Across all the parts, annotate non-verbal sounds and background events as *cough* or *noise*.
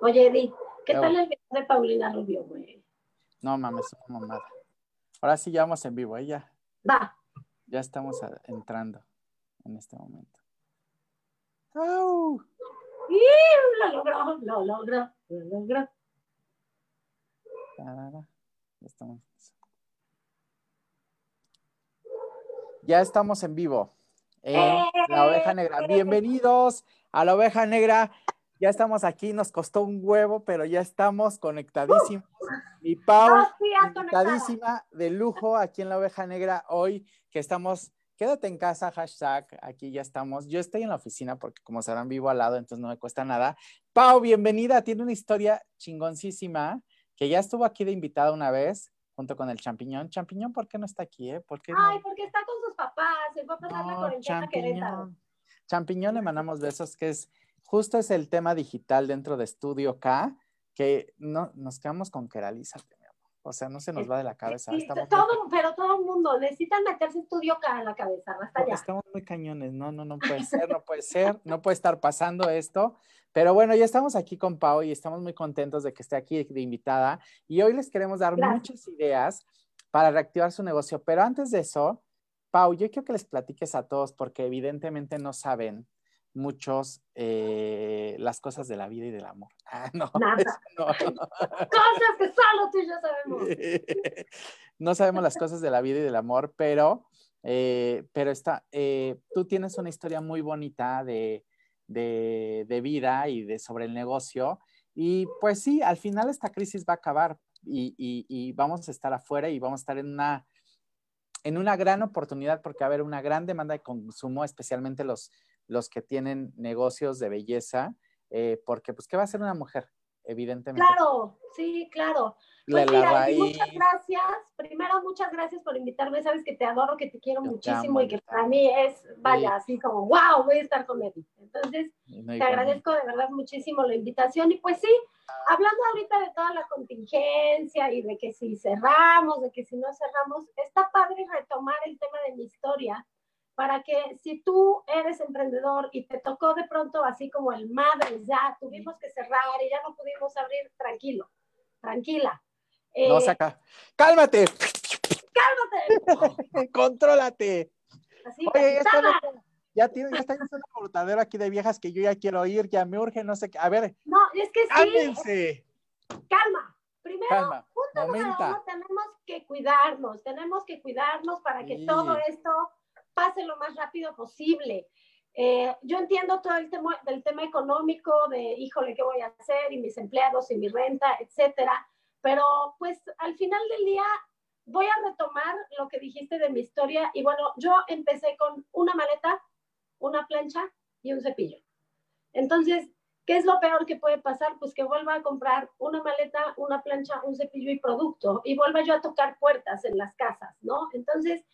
Oye, Edith, ¿qué tal el video de Paulina Rubio, güey? No mames, es una mamada. Ahora sí ya vamos en vivo, ¿eh? Ya. Va. Ya estamos entrando en este momento. ¡Au! Lo logró, lo logró, lo logró. Ya estamos. Ya estamos en vivo en La Oveja Negra. Bienvenidos a La Oveja Negra. Ya estamos aquí, nos costó un huevo, pero ya estamos conectadísimos. Mi Pau, conectadísima de lujo aquí en La Oveja Negra hoy, que estamos quédate en casa, hashtag, aquí ya estamos. Yo estoy en la oficina porque como sabrán vivo al lado, entonces no me cuesta nada. Pau, bienvenida, tiene una historia chingoncísima que ya estuvo aquí de invitada una vez junto con el champiñón. Champiñón, ¿por qué no está aquí? Eh? ¿Por qué Ay, porque está con sus papás, se va a pasar la cuarentena champiñón. Champiñón le mandamos besos, que es justo es el tema digital dentro de Estudio K, que no, nos quedamos con Keralízate. O sea, no se nos va de la cabeza. todo, pero todo el mundo necesita meterse estudio acá en la cabeza, basta ya. Estamos muy cañones, no, no, no puede ser, no puede ser, *laughs* no puede estar pasando esto. Pero bueno, ya estamos aquí con Pau y estamos muy contentos de que esté aquí de invitada. Y hoy les queremos dar muchas ideas para reactivar su negocio. Pero antes de eso, Pau, yo quiero que les platiques a todos porque evidentemente no saben muchos eh, las cosas de la vida y del amor. *laughs* Ah, no, no. *laughs* cosas que solo tú y yo sabemos. *laughs* no sabemos las cosas de la vida y del amor, pero, eh, pero está, eh, tú tienes una historia muy bonita de, de, de, vida y de sobre el negocio. Y pues sí, al final esta crisis va a acabar y, y, y vamos a estar afuera y vamos a estar en una en una gran oportunidad porque va a haber una gran demanda de consumo, especialmente los, los que tienen negocios de belleza, eh, porque pues, ¿qué va a hacer una mujer? Evidentemente. Claro, sí, claro. Pues mira, muchas gracias. Primero, muchas gracias por invitarme. Sabes que te adoro, que te quiero muchísimo y que para mí es, vaya, así como, wow, voy a estar con él. Entonces, te agradezco de verdad muchísimo la invitación. Y pues sí, hablando ahorita de toda la contingencia y de que si cerramos, de que si no cerramos, está padre retomar el tema de mi historia para que si tú eres emprendedor y te tocó de pronto así como el madre, ya tuvimos que cerrar y ya no pudimos abrir, tranquilo, tranquila. no, saca. ¡Cálmate! ¡Cálmate! *laughs* ¡Contrólate! Así, Oye, ya, tiene, ya está en una portadero aquí de viejas que yo ya quiero ir, ya me urge, no sé qué. A ver. No, es que sí. Cálmense. Calma. Primero, Calma. tenemos que cuidarnos, tenemos que cuidarnos para que todo esto pase lo más rápido posible. Eh, yo entiendo todo el tema del tema económico, de híjole, ¿qué voy a hacer? Y mis empleados y mi renta, etcétera. Pero pues al final del día voy a retomar lo que dijiste de mi historia. Y bueno, yo empecé con una maleta, una plancha y un cepillo. Entonces, ¿qué es lo peor que puede pasar? Pues que vuelva a comprar una maleta, una plancha, un cepillo y producto y vuelva yo a tocar puertas en las casas, ¿no? Entonces,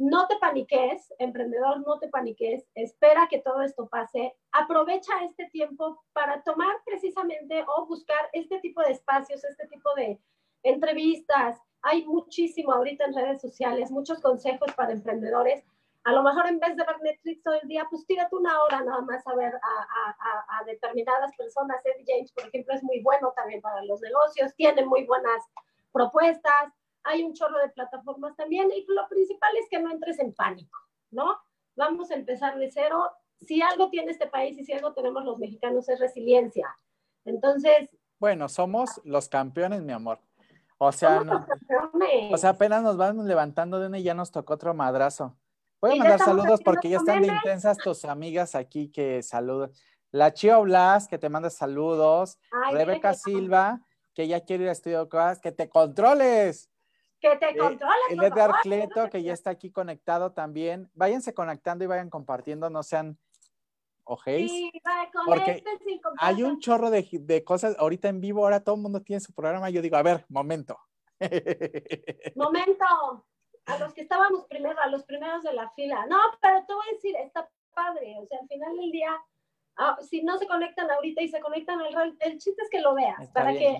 no te paniques, emprendedor, no te paniques, espera que todo esto pase, aprovecha este tiempo para tomar precisamente o buscar este tipo de espacios, este tipo de entrevistas. Hay muchísimo ahorita en redes sociales, muchos consejos para emprendedores. A lo mejor en vez de ver Netflix todo el día, pues tírate una hora nada más a ver a, determinadas personas. Eddie James, por ejemplo, es muy bueno también para los negocios, tiene muy buenas propuestas hay un chorro de plataformas también y lo principal es que no entres en pánico, ¿no? Vamos a empezar de cero. Si algo tiene este país y si algo tenemos los mexicanos es resiliencia. Entonces... Bueno, somos los campeones, mi amor. O sea, o sea, apenas nos vamos levantando de una y ya nos tocó otro madrazo. Voy a mandar saludos porque ya están de intensas tus amigas aquí que saludan. La Chio Blas, que te manda saludos. Rebeca Silva, que ya quiere ir a estudio cosas, que te controles. Que te controles. el Edgar Cleto, que ya está aquí conectado también. Váyanse conectando y vayan compartiendo, no sean ojéis. Sí, porque hay un chorro de, cosas ahorita en vivo, ahora todo el mundo tiene su programa. Yo digo, a ver, momento. *laughs* Momento. A los que estábamos primero, a los primeros de la fila. No, pero te voy a decir, está padre. O sea, al final del día, ah, si no se conectan ahorita y se conectan al el chiste es que lo veas. para que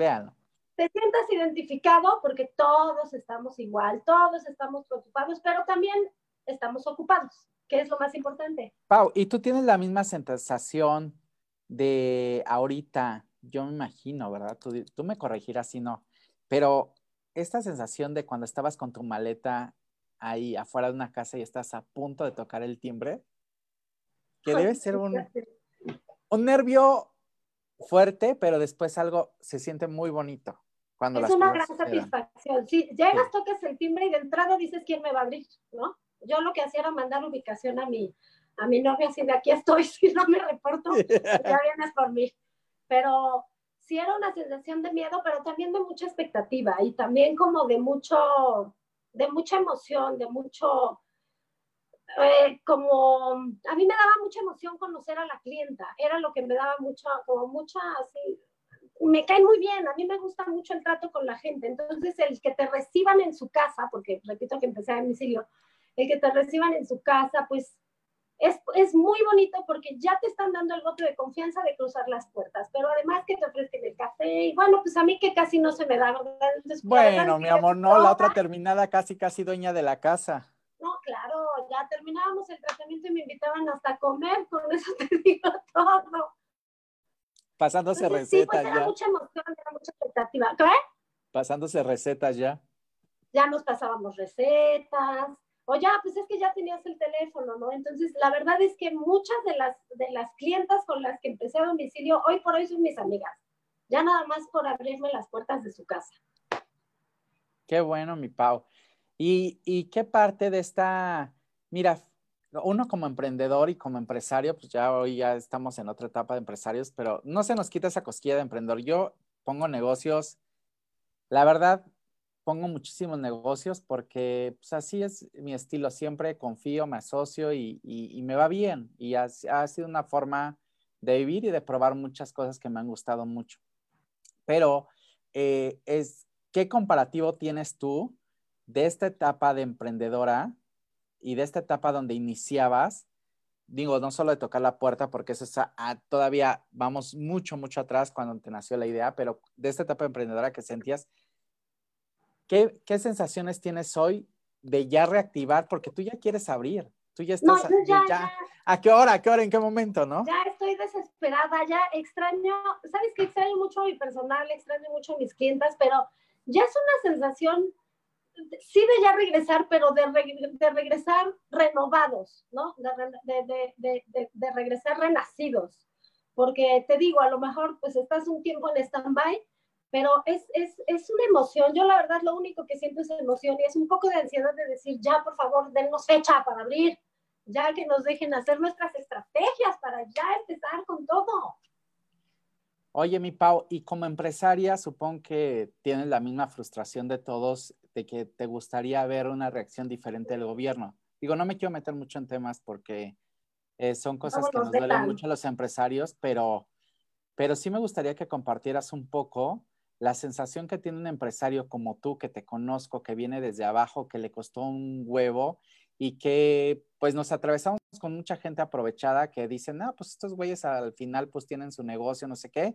te sientas identificado porque todos estamos igual, todos estamos preocupados, pero también estamos ocupados, que es lo más importante. Pau, ¿y tú tienes la misma sensación de ahorita yo me imagino, ¿verdad? Tú, tú me corregirás si no, pero esta sensación de cuando estabas con tu maleta ahí afuera de una casa y estás a punto de tocar el timbre, que debe ser un, un nervio fuerte, pero después algo se siente muy bonito. Cuando es una gran satisfacción. Si llegas, tocas el timbre y de entrada dices quién me va a abrir, ¿no? Yo lo que hacía era mandar ubicación a mi, a mi novia, así de aquí estoy, *laughs* si no me reporto, ya *laughs* vienes por mí. Pero sí era una sensación de miedo, pero también de mucha expectativa y también como de mucho, de mucha emoción, de mucho, eh, como, a mí me daba mucha emoción conocer a la clienta, era lo que me daba mucha, como mucha, así, me cae muy bien, a mí me gusta mucho el trato con la gente, entonces el que te reciban en su casa, porque repito que empecé a domicilio, el que te reciban en su casa, pues es, es, muy bonito porque ya te están dando el voto de confianza de cruzar las puertas, pero además que te ofrezcan el café y bueno, pues a mí que casi no se me da, ¿verdad? bueno, mi amor, no, la otra terminada casi, casi dueña de la casa. No, claro, ya terminábamos el tratamiento y me invitaban hasta a comer, con eso *laughs* te digo todo. Pasándose recetas sí, pues era mucha emoción, era mucha expectativa. ¿Qué? Pasándose recetas ya. Ya nos pasábamos recetas, o ya, pues es que ya tenías el teléfono, ¿no? Entonces, la verdad es que muchas de las, de las clientas con las que empecé a domicilio, hoy por hoy son mis amigas, ya nada más por abrirme las puertas de su casa. Qué bueno, mi Pau. ¿Y, y qué parte de esta, mira, uno como emprendedor y como empresario, pues ya hoy ya estamos en otra etapa de empresarios, pero no se nos quita esa cosquilla de emprendedor. Yo pongo negocios, la verdad, pongo muchísimos negocios porque pues, así es mi estilo, siempre confío, me asocio y, me va bien. Y ha, ha, sido una forma de vivir y de probar muchas cosas que me han gustado mucho. Pero eh, es, ¿qué comparativo tienes tú de esta etapa de emprendedora y de esta etapa donde iniciabas? Digo, no solo de tocar la puerta, porque eso es todavía vamos mucho, mucho atrás cuando te nació la idea, pero de esta etapa de emprendedora que sentías ¿Qué, sensaciones tienes hoy de ya reactivar? Porque tú ya quieres abrir, tú ya estás... ya, ¿A qué hora? ¿A qué hora? ¿En qué momento? ¿no? Ya estoy desesperada, ya extraño, ¿sabes qué? Extraño mucho a mi personal, extraño mucho a mis clientas, pero ya es una sensación, sí de ya regresar, pero de, de regresar renovados, ¿no? De, de, de, regresar renacidos. Porque te digo, a lo mejor pues estás un tiempo en stand-by, pero es, es, es, una emoción. Yo la verdad lo único que siento es emoción y es un poco de ansiedad de decir, ya por favor, denos fecha para abrir, ya que nos dejen hacer nuestras estrategias para ya empezar con todo. Oye, mi Pau, y como empresaria, supongo que tienes la misma frustración de todos de que te gustaría ver una reacción diferente del gobierno. Digo, no me quiero meter mucho en temas porque eh, son cosas que nos duelen mucho a los empresarios, pero, pero sí me gustaría que compartieras un poco la sensación que tiene un empresario como tú, que te conozco, que viene desde abajo, que le costó un huevo y que pues nos atravesamos con mucha gente aprovechada que dicen, no, pues estos güeyes al final pues tienen su negocio, no sé qué,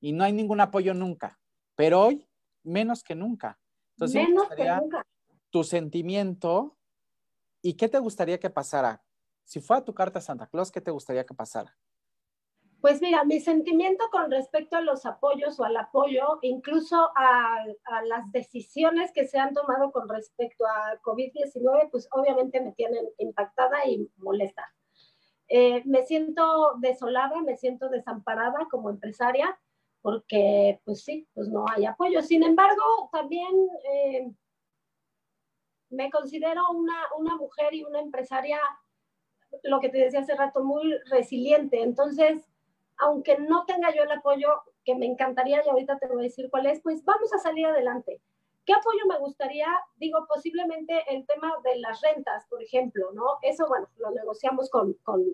y no hay ningún apoyo nunca, pero hoy menos que nunca. Entonces, menos que nunca. Tu sentimiento y qué te gustaría que pasara. Si fuera tu carta a Santa Claus, ¿qué te gustaría que pasara? Pues mira, mi sentimiento con respecto a los apoyos o al apoyo, incluso a, las decisiones que se han tomado con respecto a COVID-19, pues obviamente me tienen impactada y molesta. Eh, me siento desolada, me siento desamparada como empresaria, porque pues sí, pues no hay apoyo. Sin embargo, también eh, me considero una, una mujer y una empresaria, lo que te decía hace rato, muy resiliente. Entonces, aunque no tenga yo el apoyo que me encantaría y ahorita te voy a decir cuál es, pues vamos a salir adelante. ¿Qué apoyo me gustaría? Digo, posiblemente el tema de las rentas, por ejemplo, ¿no? Eso, bueno, lo negociamos con, con,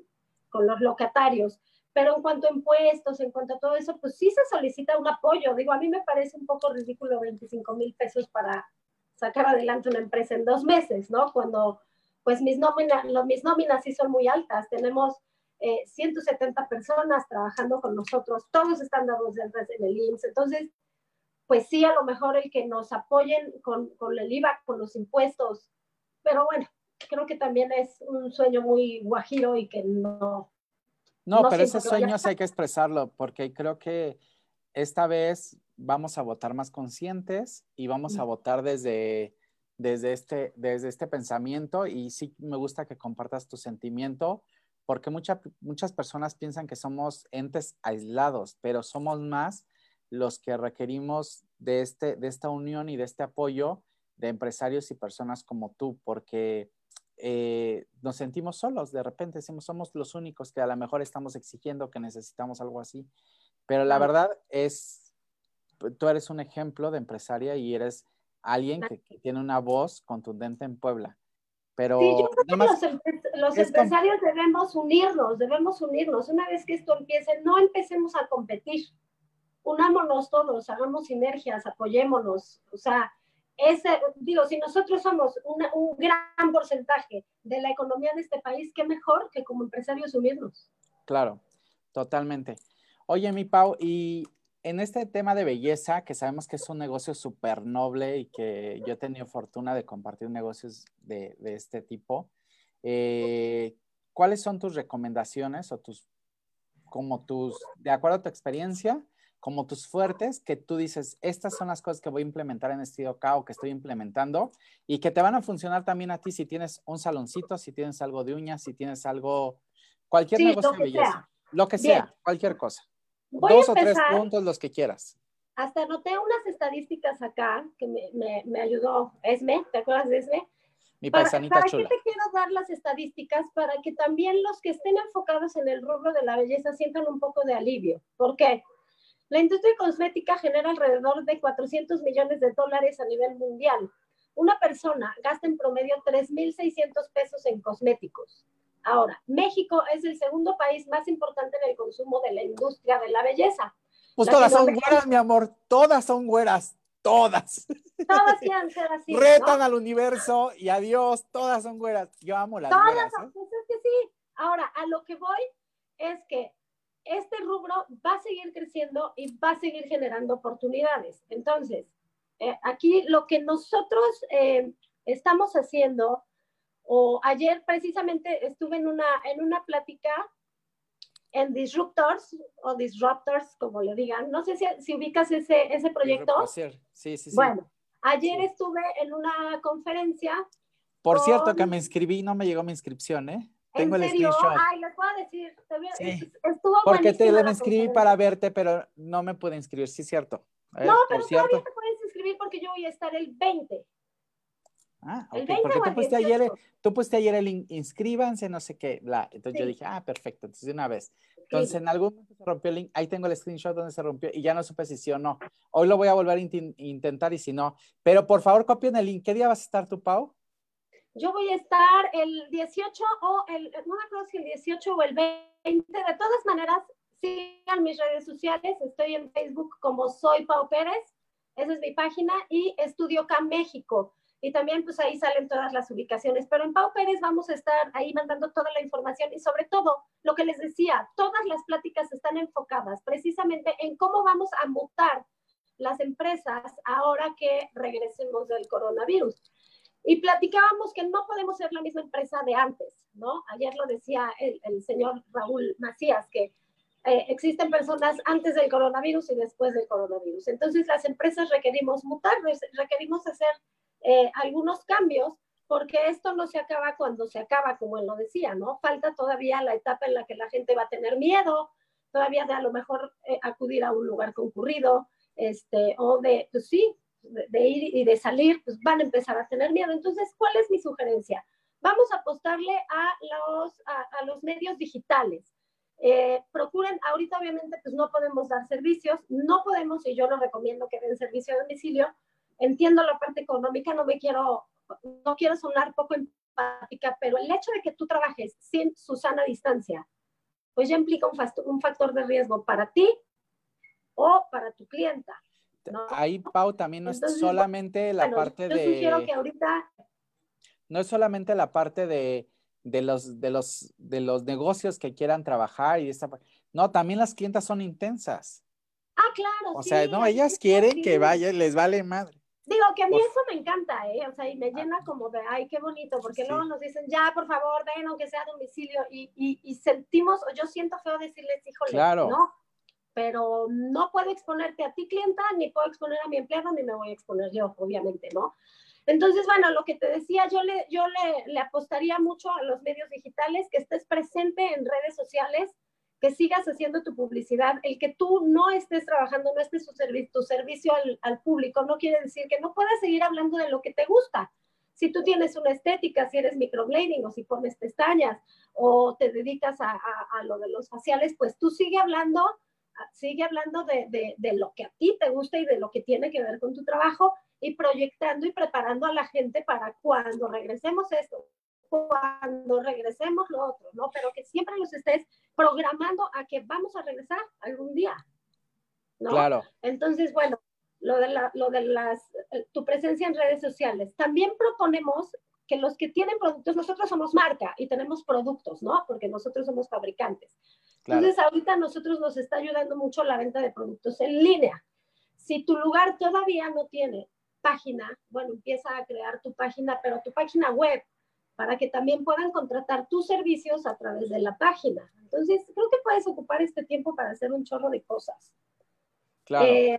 los locatarios, pero en cuanto a impuestos, en cuanto a todo eso, pues sí se solicita un apoyo. Digo, a mí me parece un poco ridículo 25 mil pesos para sacar adelante una empresa en dos meses, ¿no? Cuando, pues mis nóminas, mis nóminas sí son muy altas. Tenemos 170 eh, personas trabajando con nosotros, todos están dados de en el IMSS. Entonces, pues sí, a lo mejor el que nos apoyen con, con el IVA, con los impuestos, pero bueno, creo que también es un sueño muy guajiro y que no. No, pero esos sueños hay que expresarlo porque creo que esta vez vamos a votar más conscientes y vamos a votar desde, desde, este, desde este pensamiento y sí me gusta que compartas tu sentimiento porque muchas personas piensan que somos entes aislados, pero somos más los que requerimos de, este, de esta unión y de este apoyo de empresarios y personas como tú, porque eh, nos sentimos solos, de repente decimos, somos los únicos que a lo mejor estamos exigiendo que necesitamos algo así, pero la verdad es, tú eres un ejemplo de empresaria y eres alguien que, tiene una voz contundente en Puebla. Pero sí, yo creo que los, empresarios debemos unirnos, debemos unirnos. Una vez que esto empiece, no empecemos a competir. Unámonos todos, hagamos sinergias, apoyémonos. O sea, ese, digo, si nosotros somos un gran porcentaje de la economía de este país, qué mejor que como empresarios unirnos. Claro, totalmente. Oye, mi Pau, y en este tema de belleza, que sabemos que es un negocio súper noble y que yo he tenido fortuna de compartir negocios de, de este tipo, eh, ¿cuáles son tus recomendaciones o tus, como tus, de acuerdo a tu experiencia, como tus fuertes que tú dices, estas son las cosas que voy a implementar en este o que estoy implementando y que te van a funcionar también a ti si tienes un saloncito, si tienes algo de uñas, si tienes algo, cualquier negocio de belleza, lo que sea, cualquier cosa. Dos o tres puntos, los que quieras. Hasta anoté unas estadísticas acá que me, me, ayudó Esme, ¿te acuerdas de Esme? Mi paisanita para, chula. qué te quiero dar las estadísticas? Para que también los que estén enfocados en el rubro de la belleza sientan un poco de alivio. ¿Por qué? La industria cosmética genera alrededor de 400 millones de dólares a nivel mundial. Una persona gasta en promedio 3.600 pesos en cosméticos. Ahora, México es el segundo país más importante en el consumo de la industria de la belleza. Pues todas son güeras, mi amor, todas son güeras, todas. Todas quieren ser así. Retan al universo y adiós, todas son güeras. Yo amo las todas güeras. Todas, ¿eh? pues es que sí. Ahora, a lo que voy es que este rubro va a seguir creciendo y va a seguir generando oportunidades. Entonces, eh, aquí lo que nosotros eh, estamos haciendo, o ayer precisamente estuve en una, en una plática en Disruptors o Disruptors, como le digan. No sé si, si ubicas ese, ese proyecto. Sí, sí, sí. Bueno, ayer estuve en una conferencia. Por cierto, que me inscribí, no me llegó mi inscripción, ¿eh? Tengo el screenshot. Ay, les puedo decir. Estuvo Porque te me inscribí para verte, pero no me pude inscribir, sí, cierto. no, pero todavía te puedes inscribir porque yo voy a estar el 20. Ah, ok, porque tú pusiste, ayer, tú pusiste ayer el inscríbanse, no sé qué, bla. Entonces yo dije, ah, perfecto, entonces de una vez. Entonces en algún momento se rompió el link, ahí tengo el screenshot donde se rompió y ya no supe si sí o no. Hoy lo voy a volver a intentar y si no. Pero por favor copien el link. ¿Qué día vas a estar tú, Pau? Yo voy a estar el 18 o el, no me acuerdo si el 18 o el 20. De todas maneras, sigan mis redes sociales. Estoy en Facebook como Soy Pau Pérez. Esa es mi página. Y Estudio K México. Y también pues ahí salen todas las ubicaciones. Pero en Pau Pérez vamos a estar ahí mandando toda la información y sobre todo lo que les decía, todas las pláticas están enfocadas precisamente en cómo vamos a mutar las empresas ahora que regresemos del coronavirus. Y platicábamos que no podemos ser la misma empresa de antes, ¿no? Ayer lo decía el, el señor Raúl Macías, que eh, existen personas antes del coronavirus y después del coronavirus. Entonces las empresas requerimos mutar, requerimos hacer eh, algunos cambios porque esto no se acaba cuando se acaba, como él lo decía, ¿no? Falta todavía la etapa en la que la gente va a tener miedo, todavía de a lo mejor eh, acudir a un lugar concurrido, este, o de, pues sí, de, ir y de salir, pues van a empezar a tener miedo. Entonces, ¿cuál es mi sugerencia? Vamos a apostarle a los, a, los medios digitales. Eh, procuren, ahorita obviamente pues no podemos dar servicios, no podemos, y yo lo recomiendo que den servicio a domicilio, entiendo la parte económica, no me quiero, no quiero sonar poco empática, pero el hecho de que tú trabajes sin su sana distancia, pues ya implica un, un factor de riesgo para ti o para tu clienta. Ahí, Pau, también no es solamente la parte de... que ahorita... No es solamente la parte de, de, los, de, los, de los negocios que quieran trabajar y esta... No, también las clientas son intensas. Ah, claro. O sea, no, ellas quieren que vaya, les vale madre. Digo que a mí eso me encanta, ¿eh? O sea, y me llena como de, ay, qué bonito, porque luego nos dicen, ya, por favor, ven, aunque sea a domicilio, y, y, y sentimos, o yo siento feo decirles, híjole, claro. ¿no? pero no puedo exponerte a ti clienta, ni puedo exponer a mi empleado, ni me voy a exponer yo, obviamente, ¿no? Entonces, bueno, lo que te decía, yo le, yo le, le apostaría mucho a los medios digitales, que estés presente en redes sociales, sigas haciendo tu publicidad. El que tú no estés trabajando, no estés tu, servicio, al, público, no quiere decir que no puedas seguir hablando de lo que te gusta. Si tú tienes una estética, si eres microblading o si pones pestañas o te dedicas a, a, a lo de los faciales, pues tú sigue hablando, sigue hablando de, de, de lo que a ti te gusta y de lo que tiene que ver con tu trabajo y proyectando y preparando a la gente para cuando regresemos esto, cuando regresemos lo otro, ¿no? Pero que siempre los estés programando a que vamos a regresar algún día, ¿no? Claro. Entonces, bueno, lo de, la, lo de las, eh, tu presencia en redes sociales. También proponemos que los que tienen productos, nosotros somos marca y tenemos productos, ¿no? Porque nosotros somos fabricantes. Claro. Entonces, ahorita nosotros nos está ayudando mucho la venta de productos en línea. Si tu lugar todavía no tiene página, bueno, empieza a crear tu página, pero tu página web, para que también puedan contratar tus servicios a través de la página. Entonces, creo que puedes ocupar este tiempo para hacer un chorro de cosas. Claro. Eh,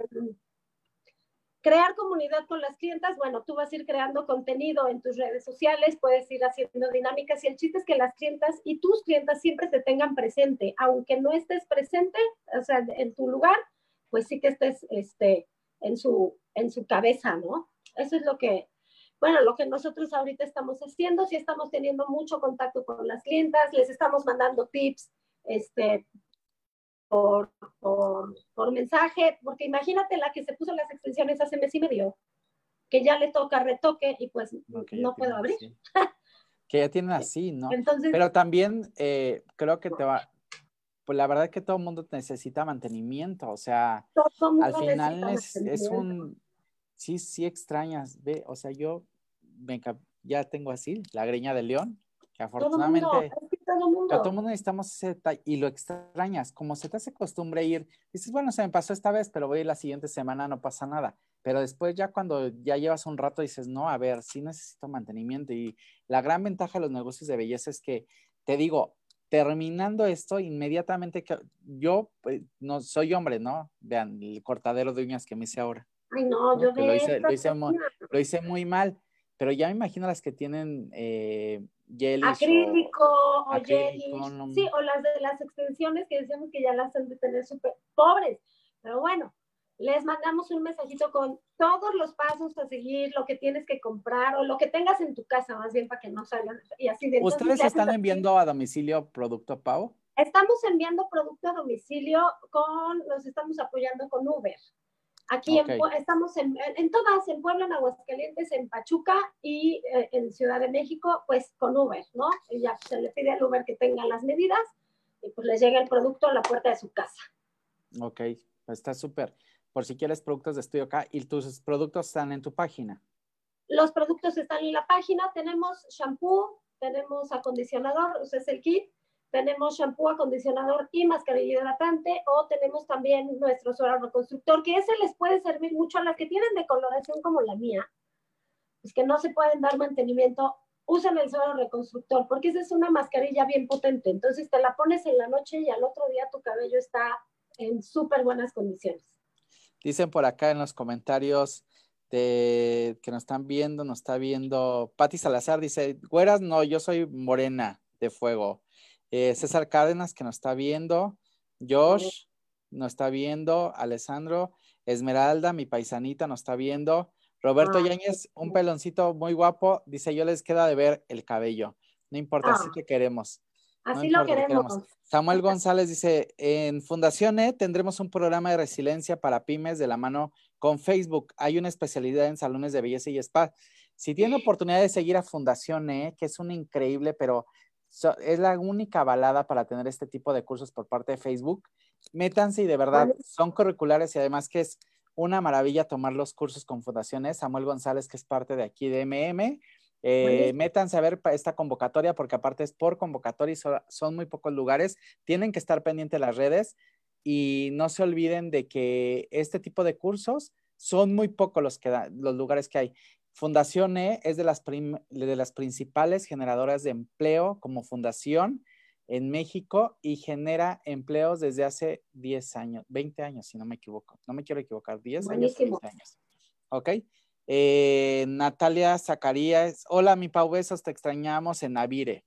crear comunidad con las clientas, bueno, tú vas a ir creando contenido en tus redes sociales, puedes ir haciendo dinámicas y el chiste es que las clientas y tus clientas siempre se tengan presente, aunque no estés presente, o sea, en tu lugar, pues sí que estés este, en su, en su cabeza, ¿no? Eso es lo que, bueno, lo que nosotros ahorita estamos haciendo, sí estamos teniendo mucho contacto con las clientas, les estamos mandando tips, este, por, por, por mensaje, porque imagínate la que se puso las extensiones hace mes y medio, que ya le toca retoque y pues okay, no puedo abrir. que ya tienen así, ¿no? Entonces, Pero también eh, creo que te va, pues la verdad es que todo el mundo necesita mantenimiento, o sea, al final es, es, un, sí, sí extrañas, ve, o sea, yo me, ya tengo así, la greña de león, que afortunadamente todo mundo, es todo, mundo. todo mundo necesitamos ese y lo extrañas, como se te hace costumbre ir, dices, bueno, se me pasó esta vez, pero voy a ir la siguiente semana, no pasa nada, pero después ya cuando ya llevas un rato dices, no, a ver, sí necesito mantenimiento y la gran ventaja de los negocios de belleza es que, te digo, terminando esto, inmediatamente que yo pues, no soy hombre, ¿no? Vean el cortadero de uñas que me hice ahora. Ay, no, yo lo hice, lo, hice muy, lo hice, muy, mal, pero ya me imagino las que tienen eh, Acrílico o, o No... Sí, o las de las extensiones que decíamos que ya las han de tener súper pobres. Pero bueno, les mandamos un mensajito con todos los pasos a seguir, lo que tienes que comprar o lo que tengas en tu casa, más bien para que no salgan. Y así de ¿Ustedes están enviando a domicilio producto Pau? Estamos enviando producto a domicilio con, nos estamos apoyando con Uber. Aquí okay. en, estamos en, en, todas, en Puebla, en Aguascalientes, en Pachuca y eh, en Ciudad de México, pues con Uber, ¿no? Y ya se le pide al Uber que tenga las medidas y pues les llega el producto a la puerta de su casa. Ok, está súper por si quieres productos de estudio acá y tus productos están en tu página. Los productos están en la página. Tenemos shampoo, tenemos acondicionador, o sea, es el kit. Tenemos shampoo, acondicionador y mascarilla hidratante. O tenemos también nuestro suero reconstructor, que ese les puede servir mucho a las que tienen decoloración como la mía. Es que no se pueden dar mantenimiento. Usen el suero reconstructor, porque esa es una mascarilla bien potente. Entonces te la pones en la noche y al otro día tu cabello está en súper buenas condiciones. Dicen por acá en los comentarios de, que nos están viendo, nos está viendo Patti Salazar, dice, güeras, no, yo soy morena de fuego. Eh, César Cárdenas, que nos está viendo. Josh, nos está viendo. Alessandro. Esmeralda, mi paisanita, nos está viendo. Roberto ah, Yáñez, un peloncito muy guapo. Dice, yo les queda de ver el cabello. No importa, ah. sí te queremos. Así lo queremos. queremos. Samuel González dice, en Fundación E tendremos un programa de resiliencia para pymes de la mano con Facebook. Hay una especialidad en salones de belleza y spa. Si tienen oportunidad de seguir a Fundación E, que es un increíble, pero es la única balada para tener este tipo de cursos por parte de Facebook, métanse y de verdad son curriculares y además que es una maravilla tomar los cursos con Fundación E. Samuel González, que es parte de aquí de MM, eh, métanse a ver esta convocatoria porque aparte es por convocatoria y son, son muy pocos lugares. Tienen que estar pendientes las redes y no se olviden de que este tipo de cursos son muy pocos los, que da, los lugares que hay. Fundación E es de las, de las principales generadoras de empleo como fundación en México y genera empleos desde hace 10 años, 20 años, si no me equivoco. No me quiero equivocar, 10 años, 20 años. ¿Ok? Eh, Natalia Zacarías, hola mi Pau, besos, te extrañamos en Navire.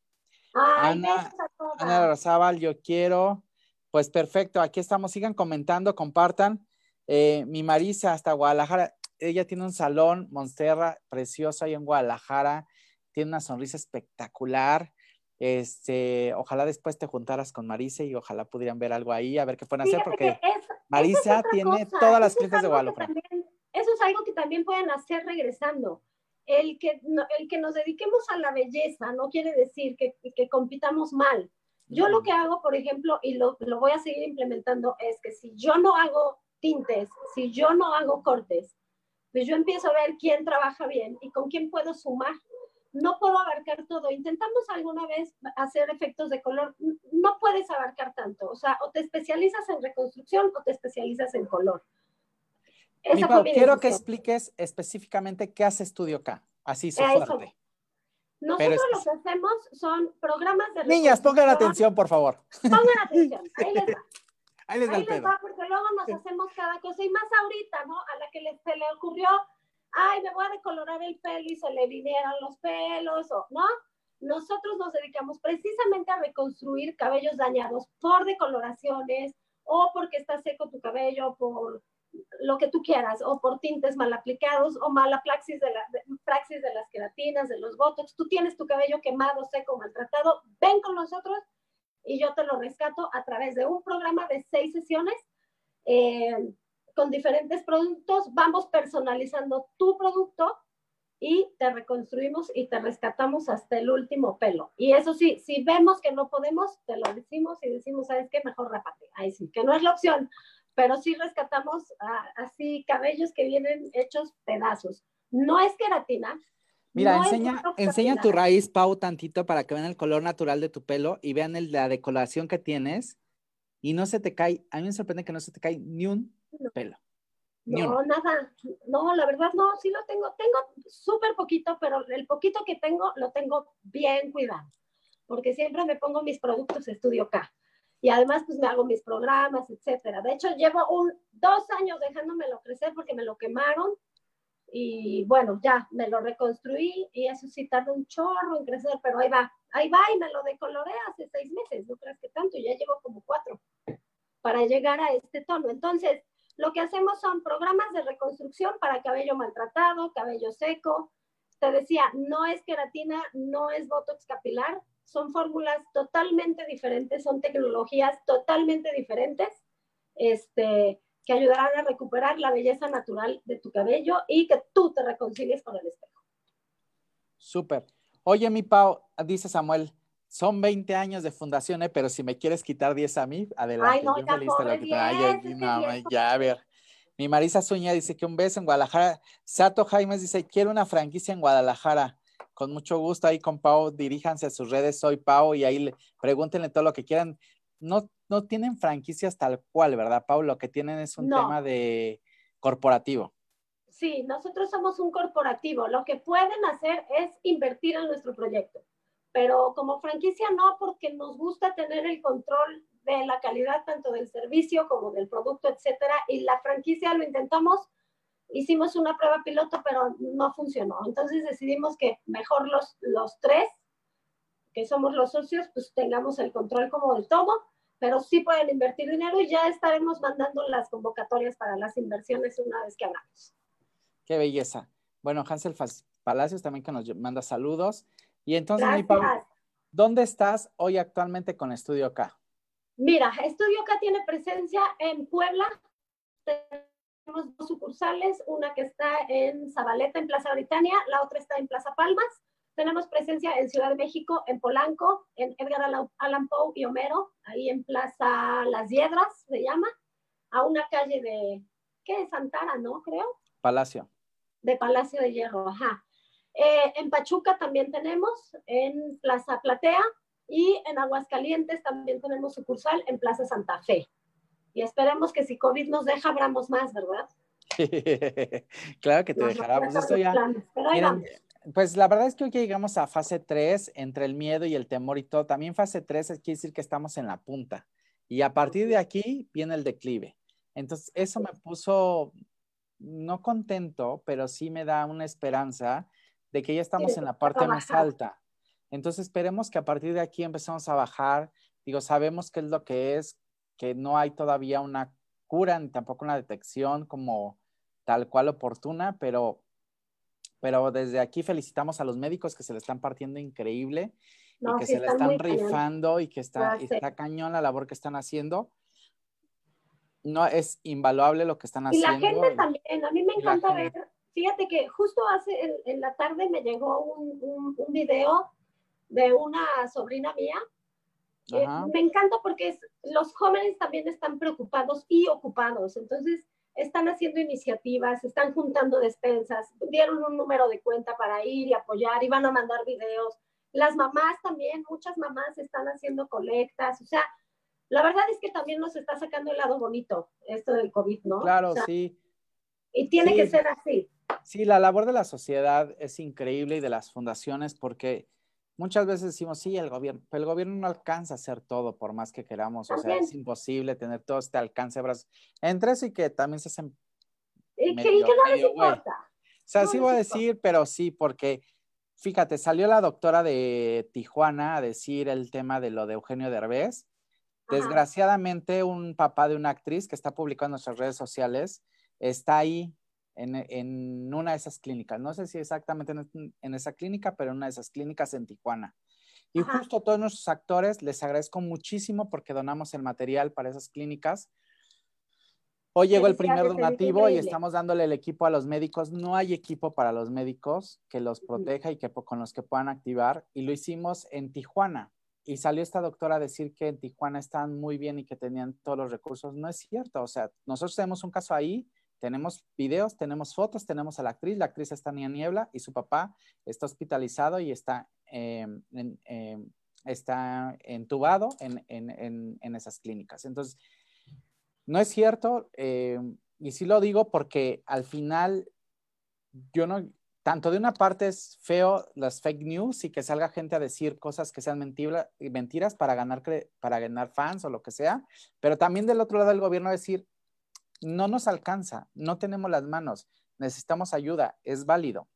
Ana, Ana Rosábal, yo quiero. Pues perfecto, aquí estamos, sigan comentando, compartan. Eh, mi Marisa hasta Guadalajara, ella tiene un salón, Monsterra, precioso ahí en Guadalajara, tiene una sonrisa espectacular. Este, ojalá después te juntaras con Marisa y ojalá pudieran ver algo ahí, a ver qué pueden hacer, porque Marisa tiene todas las clientes de Guadalajara. Eso es algo que también pueden hacer regresando. El que, el que nos dediquemos a la belleza no quiere decir que, que compitamos mal. Yo lo que hago, por ejemplo, y lo, lo voy a seguir implementando, es que si yo no hago tintes, si yo no hago cortes, pues yo empiezo a ver quién trabaja bien y con quién puedo sumar no puedo abarcar todo. Intentamos alguna vez hacer efectos de color, no puedes abarcar tanto. O sea, o te especializas en reconstrucción o te especializas en color. quiero que expliques específicamente qué hace Estudio K. Así su fuerte. Nosotros lo que hacemos son programas de Niñas, pongan atención, por favor. Pongan atención, ahí les va. *laughs* Ahí les, ahí les va, porque luego nos hacemos cada cosa. Y más ahorita, ¿no? A la que se le ocurrió ay, me voy a decolorar el pelo y se le vinieron los pelos, o no. Nosotros nos dedicamos precisamente a reconstruir cabellos dañados por decoloraciones o porque está seco tu cabello, por lo que tú quieras, o por tintes mal aplicados, o mala praxis de, la, praxis de las queratinas, de los botox. Tú tienes tu cabello quemado, seco, maltratado, ven con nosotros y yo te lo rescato a través de un programa de seis sesiones. Eh, con diferentes productos, vamos personalizando tu producto y te reconstruimos y te rescatamos hasta el último pelo. Y eso sí, si vemos que no podemos, te lo decimos y decimos, ¿sabes qué? Mejor rápate. Ahí sí, que no es la opción, pero sí rescatamos así cabellos que vienen hechos pedazos. No es queratina. Mira, enseña, enseña tu raíz, Pau, tantito para que vean el color natural de tu pelo y vean el, la decoración que tienes y no se te cae, a mí me sorprende que no se te cae ni un pelo. No, nada. No, la verdad no, sí lo tengo. Tengo súper poquito, pero el poquito que tengo lo tengo bien cuidado. Porque siempre me pongo mis productos Estudio K. Y además, pues me hago mis programas, etcétera. De hecho, llevo un, dos años dejándomelo crecer porque me lo quemaron. Y bueno, ya me lo reconstruí y eso sí tarda un chorro en crecer, pero ahí va, ahí va y me lo decoloré hace seis meses, no creas que tanto, ya llevo como cuatro para llegar a este tono. Entonces, lo que hacemos son programas de reconstrucción para cabello maltratado, cabello seco. Te decía, no es queratina, no es botox capilar, son fórmulas totalmente diferentes, son tecnologías totalmente diferentes, este, que ayudarán a recuperar la belleza natural de tu cabello y que tú te reconcilies con el espejo. Súper. Oye, mi Pau, dice Samuel, son 20 años de fundación, ¿eh? pero si me quieres quitar 10 a mí, adelante. Ay, no, ya, Ay, ya, a ver. Mi Marisa Suña dice que un beso en Guadalajara. Sato Jaimes dice, quiero una franquicia en Guadalajara. Con mucho gusto ahí con Pau, diríjanse a sus redes, soy Pau, y ahí le, pregúntenle todo lo que quieran. No, no tienen franquicias tal cual, ¿verdad, Pau? Lo que tienen es un tema de corporativo. Sí, nosotros somos un corporativo. Lo que pueden hacer es invertir en nuestro proyecto pero como franquicia no, porque nos gusta tener el control de la calidad tanto del servicio como del producto, etcétera. Y la franquicia lo intentamos, hicimos una prueba piloto, pero no funcionó. Entonces decidimos que mejor los, los tres, que somos los socios, pues tengamos el control como del todo, pero sí pueden invertir dinero y ya estaremos mandando las convocatorias para las inversiones una vez que hablamos. Qué belleza. Bueno, Hansel Palacios también que nos manda saludos. Y entonces, mi Pau, ¿dónde estás hoy actualmente con Estudio K? Mira, Estudio K tiene presencia en Puebla. Tenemos dos sucursales, una que está en Zabaleta, en Plaza Britannia, la otra está en Plaza Palmas. Tenemos presencia en Ciudad de México, en Polanco, en Edgar Allan Poe y Homero, ahí en Plaza Las Hiedras, se llama, a una calle de, ¿qué? Santana, ¿no? Creo. Palacio. De Palacio de Hierro, ajá. Eh, en Pachuca también tenemos, en Plaza Platea y en Aguascalientes también tenemos sucursal en Plaza Santa Fe. Y esperemos que si COVID nos deja, abramos más, ¿verdad? *laughs* claro que te dejará. Pues esto ya. Pues la verdad es que hoy que llegamos a fase 3, entre el miedo y el temor y todo, también fase 3 quiere decir que estamos en la punta. Y a partir de aquí viene el declive. Entonces, eso me puso no contento, pero sí me da una esperanza de que ya estamos en la parte más alta. Entonces, esperemos que a partir de aquí empecemos a bajar. Digo, sabemos qué es lo que es, que no hay todavía una cura ni tampoco una detección como tal cual oportuna, pero pero desde aquí felicitamos a los médicos que se le están partiendo increíble y que se le están rifando y que está, está cañón la labor que están haciendo. No, es invaluable lo que están haciendo. Y la gente también, a mí me encanta ver, fíjate que justo hace, en, la tarde me llegó un, un, un, video de una sobrina mía. Eh, me encanta porque los jóvenes también están preocupados y ocupados. Entonces, están haciendo iniciativas, están juntando despensas, dieron un número de cuenta para ir y apoyar, y van a mandar videos. Las mamás también, muchas mamás están haciendo colectas, o sea, la verdad es que también nos está sacando el lado bonito esto del COVID, ¿no? Claro, sí. Y tiene que ser así. Sí, la labor de la sociedad es increíble y de las fundaciones porque muchas veces decimos, sí, el gobierno, pero el gobierno no alcanza a hacer todo por más que queramos, o sea, es imposible tener todo este alcance de brazos. Entre eso y que también se hacen... Y que, no les importa. O sea, sí voy a decir, pero sí, porque fíjate, salió la doctora de Tijuana a decir el tema de lo de Eugenio Derbez. Desgraciadamente, un papá de una actriz que está publicando en nuestras redes sociales está ahí en, una de esas clínicas. No sé si exactamente en, esa clínica, pero en una de esas clínicas en Tijuana. Y justo a todos nuestros actores les agradezco muchísimo porque donamos el material para esas clínicas. Hoy llegó el primer donativo y estamos dándole el equipo a los médicos. No hay equipo para los médicos que los proteja y que con los que puedan activar. Y lo hicimos en Tijuana. Y salió esta doctora a decir que en Tijuana están muy bien y que tenían todos los recursos. No es cierto. O sea, nosotros tenemos un caso ahí tenemos videos, tenemos fotos, tenemos a la actriz, la actriz está en niebla y su papá está hospitalizado y está, em, em, está entubado en, esas clínicas. Entonces, no es cierto, em, y sí lo digo porque al final yo no, tanto de una parte es feo las fake news y que salga gente a decir cosas que sean mentiras para ganar, para ganar fans o lo que sea, pero también del otro lado del gobierno decir, no nos alcanza, no tenemos las manos, necesitamos ayuda, es válido.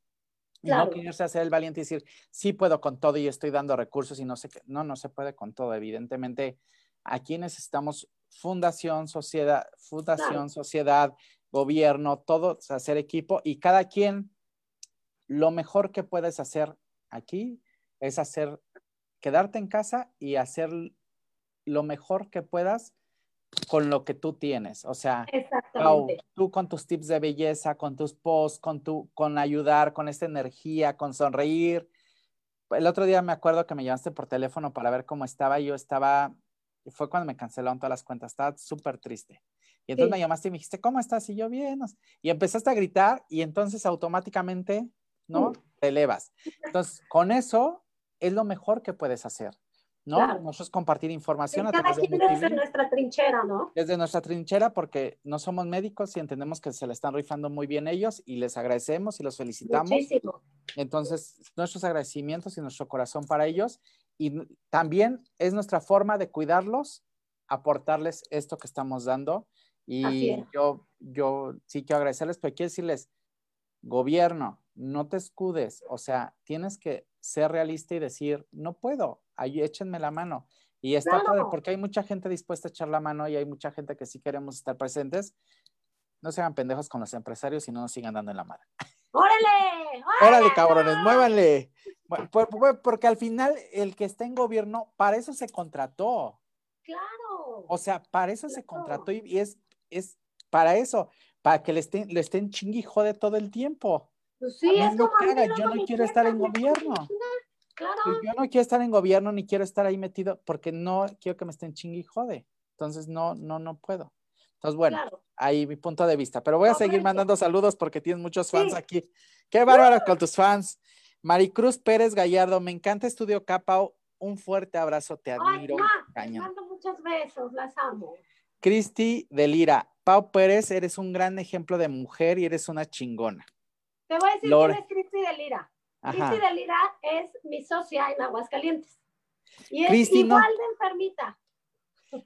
No quererse hacer el valiente y decir, sí puedo con todo y estoy dando recursos y no sé qué. No, no se puede con todo. Evidentemente, aquí necesitamos fundación, sociedad, fundación, sociedad, gobierno, todo, hacer equipo y cada quien, lo mejor que puedes hacer aquí es hacer, quedarte en casa y hacer lo mejor que puedas con lo que tú tienes. O sea, tú con tus tips de belleza, con tus posts, con, tu, con ayudar, con esta energía, con sonreír. El otro día me acuerdo que me llamaste por teléfono para ver cómo estaba. Yo estaba, fue cuando me cancelaron todas las cuentas, estaba súper triste. Y entonces me llamaste y me dijiste, ¿cómo estás? Y yo, bien. Y empezaste a gritar y entonces automáticamente, ¿no? Te elevas. Entonces, con eso es lo mejor que puedes hacer. ¿No? Nosotros compartir información. cada quien desde nuestra trinchera, ¿no? Desde nuestra trinchera, porque no somos médicos y entendemos que se le están rifando muy bien ellos y les agradecemos y los felicitamos. Muchísimo. Entonces, nuestros agradecimientos y nuestro corazón para ellos. Y también es nuestra forma de cuidarlos, aportarles esto que estamos dando. Y yo, yo sí quiero agradecerles, pero quiero decirles, gobierno, no te escudes, o sea, tienes que ser realista y decir, no puedo, ahí échenme la mano. Y está padre porque hay mucha gente dispuesta a echar la mano y hay mucha gente que sí queremos estar presentes. No se hagan pendejos con los empresarios y no nos sigan dando en la mano. ¡Órale! ¡Órale, cabrones! ¡Muévanle! Porque al final el que está en gobierno, para eso se contrató. Claro. O sea, para eso se contrató y es, es para eso, para que le estén, le estén chingui jode todo el tiempo. Pues sí, es como yo no quiero estar en gobierno. Claro. Yo no quiero estar en gobierno ni quiero estar ahí metido porque no quiero que me estén chingui jode. Entonces no, no, no puedo. Entonces, bueno, ahí mi punto de vista. Pero voy a seguir mandando saludos porque tienes muchos fans aquí. Qué bárbaro con tus fans. Maricruz Pérez Gallardo, me encanta Estudio Capao. Un fuerte abrazo, te admiro. Ay, te mando muchos besos, las amo. Cristi Delira, Pau Pérez, eres un gran ejemplo de mujer y eres una chingona. Te voy a decir quién es Cristi Cristi Delira es mi socia en Aguascalientes. Y es igual de enfermita.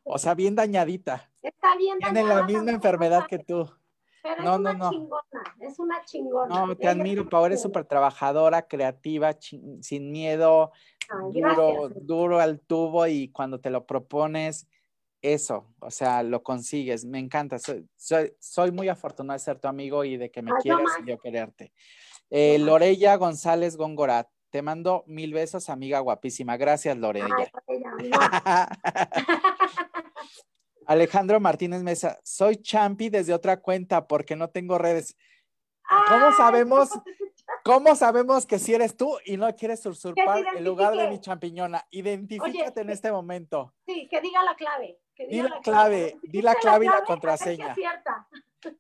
O sea, bien dañadita. Está bien dañada. Tiene la misma enfermedad que tú. Pero no, es una no, chingona, es una chingona. No, te admiro, Pau, eres súper trabajadora, creativa, sin miedo, duro, duro al tubo y cuando te lo propones, eso, o sea, lo consigues, me encanta, soy, soy, muy afortunado de ser tu amigo y de que me quieras y yo quererte. Eh, Lorella González Góngora, te mando mil besos, amiga guapísima. Gracias, Lorella. *laughs* Alejandro Martínez Mesa, soy champi desde otra cuenta porque no tengo redes. ¿Cómo sabemos? ¿Cómo sabemos que si eres tú y no quieres usurpar el lugar de mi champiñona? Identifícate en este momento. Sí, que diga la clave. di la, clave, di la clave y la contraseña.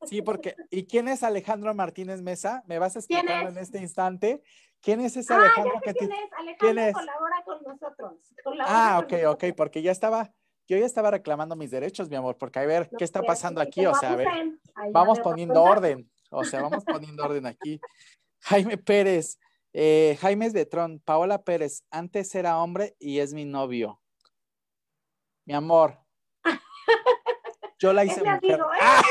Sí, porque, ¿y quién es Alejandro Martínez Mesa? ¿Me vas a explicar en este instante? ¿Quién es ese Alejandro ah, ya sé quién es. Alejandro colabora con nosotros. ah, ok, ok, porque ya estaba, yo ya estaba reclamando mis derechos, mi amor, porque a ver, ¿qué está pasando aquí? O sea, a ver, vamos poniendo orden, o sea, vamos *laughs* poniendo orden aquí. Jaime Pérez, eh, Jaime Betrón, Paola Pérez, antes era hombre y es mi novio. Mi amor. *laughs* Yo la hice es mi amigo, ¡Ah!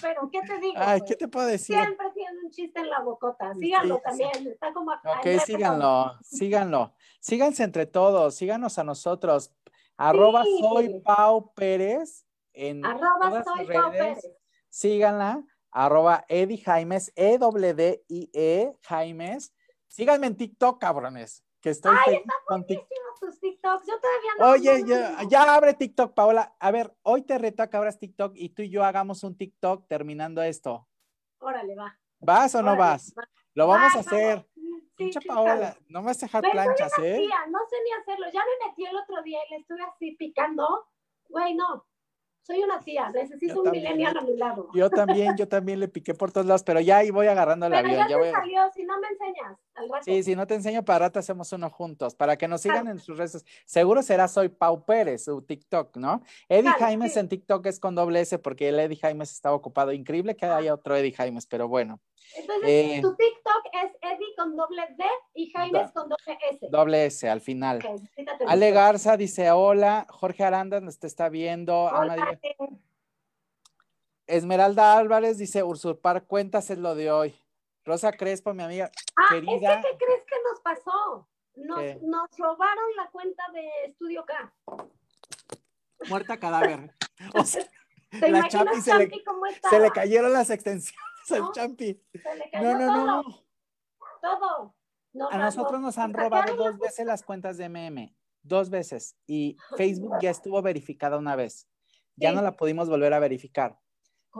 Pero ¿qué te digo? Ay, ¿qué te puedo decir? Siempre tiene un chiste en la bocota. Síganlo también, está como acá. Ok, síganlo, síganlo. Síganse entre todos, síganos a nosotros. Arroba soy Pau Pérez en Arroba soy Pau Pérez. Síganla arroba Eddie Jaimes, e w d i -E, Jaimes. Síganme en TikTok, cabrones, que estoy Ay, con TikTok. Tus TikToks, yo todavía no. Oye, ya, ya, abre TikTok, Paola. A ver, hoy te reto a que abras TikTok y tú y yo hagamos un TikTok terminando esto. Órale, va. ¿Vas o no vas? Lo vamos a hacer. Pincha Paola, no me vas a dejar planchas, ¿eh? no sé ni hacerlo. Ya me metí el otro día y le estuve así picando. Güey, no. Soy una tía, necesito un millennial a mi lado. Yo también, yo también le piqué por todos lados, pero ya ahí voy agarrando el pero avión. Ya, te salió, si no me enseñas. Sí, si no te enseño para rato hacemos uno juntos, para que nos sigan en sus redes. Seguro será Soy Pau Pérez, su TikTok, ¿no? Eddie Jaimes en TikTok es con doble S porque el Eddie Jaimes estaba ocupado. Increíble que haya otro Eddie Jaimes, pero bueno. Entonces, eh, tu TikTok es Eddie con doble D y Jaime con doble S. Doble S al final. Ale Garza dice hola, Jorge Aranda nos te está viendo. Hola, Esmeralda Álvarez dice usurpar cuentas es lo de hoy. Rosa Crespo, mi amiga ah, querida. Es que, ¿qué crees que nos pasó? Nos, nos robaron la cuenta de Estudio K. Muerta cadáver. *laughs* O sea, la Champi se, le, se le cayeron las extensiones al Champi. Se le cayó no, no, todo. no, Todo. a nosotros nos han robado dos veces las cuentas de MM. Dos veces. Y Facebook ya estuvo verificada una vez. Ya no la pudimos volver a verificar.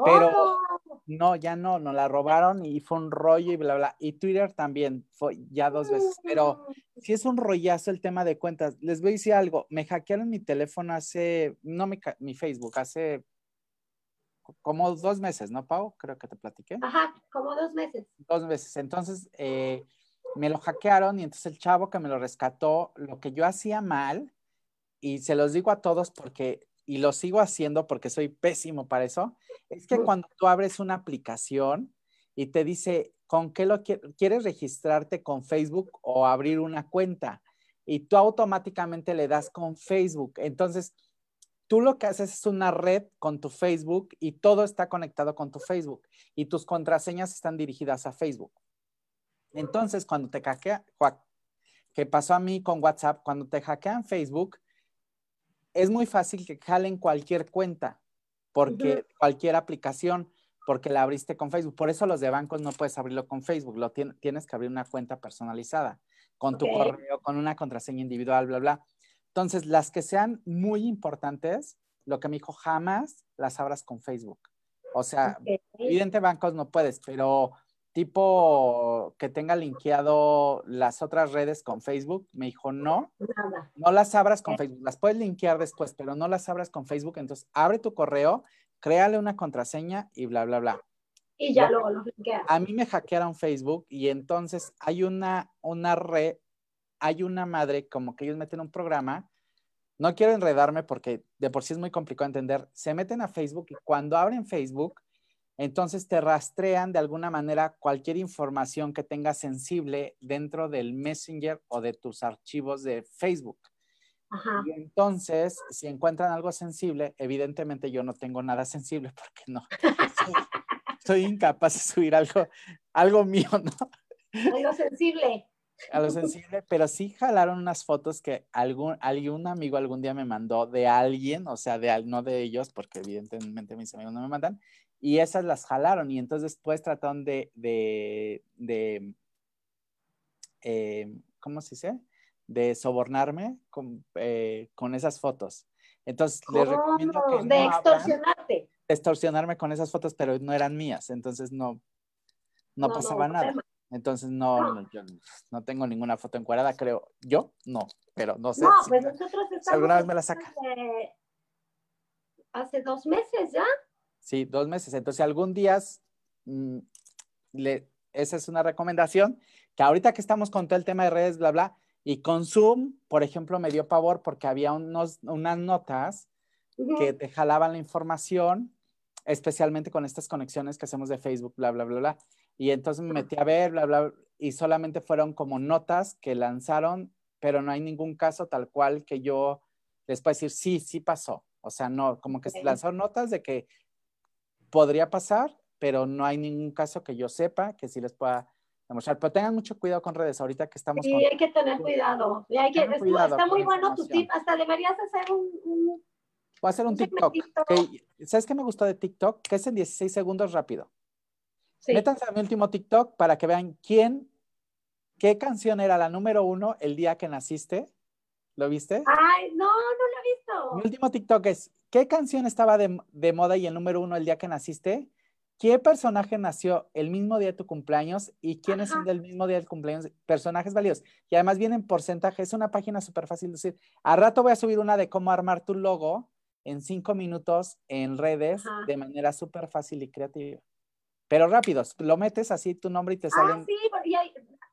Pero no, ya no, nos la robaron y fue un rollo y bla, bla. Y Twitter también fue ya dos veces. Pero si es un rollazo el tema de cuentas. Les voy a decir algo. Me hackearon mi teléfono hace, no mi, mi Facebook, hace como dos meses, ¿no, Pau? Creo que te platiqué. Ajá, como dos meses. Dos meses. Entonces, eh, me lo hackearon y entonces el chavo que me lo rescató, lo que yo hacía mal, y se los digo a todos porque, y lo sigo haciendo porque soy pésimo para eso, es que cuando tú abres una aplicación y te dice, ¿con qué lo quieres registrarte con Facebook o abrir una cuenta? Y tú automáticamente le das con Facebook. Entonces, tú lo que haces es una red con tu Facebook y todo está conectado con tu Facebook y tus contraseñas están dirigidas a Facebook. Entonces, cuando te hackean, que pasó a mí con WhatsApp, cuando te hackean Facebook, es muy fácil que jalen cualquier cuenta porque cualquier aplicación, porque la abriste con Facebook. Por eso los de bancos no puedes abrirlo con Facebook, lo tienes que abrir una cuenta personalizada, con tu correo, con una contraseña individual, bla, bla. Entonces, las que sean muy importantes, lo que me dijo, jamás las abras con Facebook. O sea, evidente bancos no puedes, pero tipo que tenga linkeado las otras redes con Facebook, me dijo no, no las abras con Facebook, las puedes linkear después, pero no las abras con Facebook, entonces abre tu correo, créale una contraseña y bla, bla, bla. Y ya luego lo linkeas. A mí me hackearon Facebook y entonces hay una, una red, hay una madre, como que ellos meten un programa, no quiero enredarme porque de por sí es muy complicado entender, se meten a Facebook y cuando abren Facebook, Entonces te rastrean de alguna manera cualquier información que tengas sensible dentro del Messenger o de tus archivos de Facebook. Y entonces, si encuentran algo sensible, evidentemente yo no tengo nada sensible porque no. Soy, incapaz de subir algo, algo mío, ¿no? Algo sensible. A lo sensible, pero sí jalaron unas fotos que algún, algún amigo algún día me mandó de alguien, o sea, de, no de ellos, porque evidentemente mis amigos no me mandan, y esas las jalaron y entonces después trataron de, de, de eh, ¿cómo se dice? De sobornarme con, eh, con esas fotos. Entonces, les recomiendo que no De extorsionarte. extorsionarme con esas fotos, pero no eran mías, entonces no, no, pasaba nada. Entonces, no, no. yo no tengo ninguna foto encuadrada, creo. Yo, no, pero no sé. No, pues nosotros estamos. alguna vez me la saca. hace dos meses ya. Sí, dos meses. Entonces, algún día, mm, le, esa es una recomendación, que ahorita que estamos con todo el tema de redes, bla, bla, y con Zoom, por ejemplo, me dio pavor porque había unos, unas notas que te jalaban la información, especialmente con estas conexiones que hacemos de Facebook, bla, bla, bla, bla. Y entonces me metí a ver, bla, bla, y solamente fueron como notas que lanzaron, pero no hay ningún caso tal cual que yo les pueda decir, sí, sí pasó. O sea, no, como que se lanzaron notas de que podría pasar, pero no hay ningún caso que yo sepa que sí les pueda demostrar. Pero tengan mucho cuidado con redes ahorita que estamos. Sí, hay que tener cuidado. hay que, está muy bueno tu tip. Hasta deberías hacer un. Voy a hacer un TikTok. ¿Sabes qué me gustó de TikTok? Que es en 16 segundos rápido. Sí. Métanse a mi último TikTok para que vean quién, qué canción era la número uno el día que naciste. ¿Lo viste? Ay, no, no. Mi último TikTok es ¿Qué canción estaba de, moda y el número uno el día que naciste? ¿Qué personaje nació el mismo día de tu cumpleaños y quiénes son del mismo día del cumpleaños? Personajes válidos. Y además vienen porcentajes. Es una página súper fácil de decir. A rato voy a subir una de cómo armar tu logo en cinco minutos en redes de manera súper fácil y creativa. Pero rápidos. Lo metes así tu nombre y te ah, salen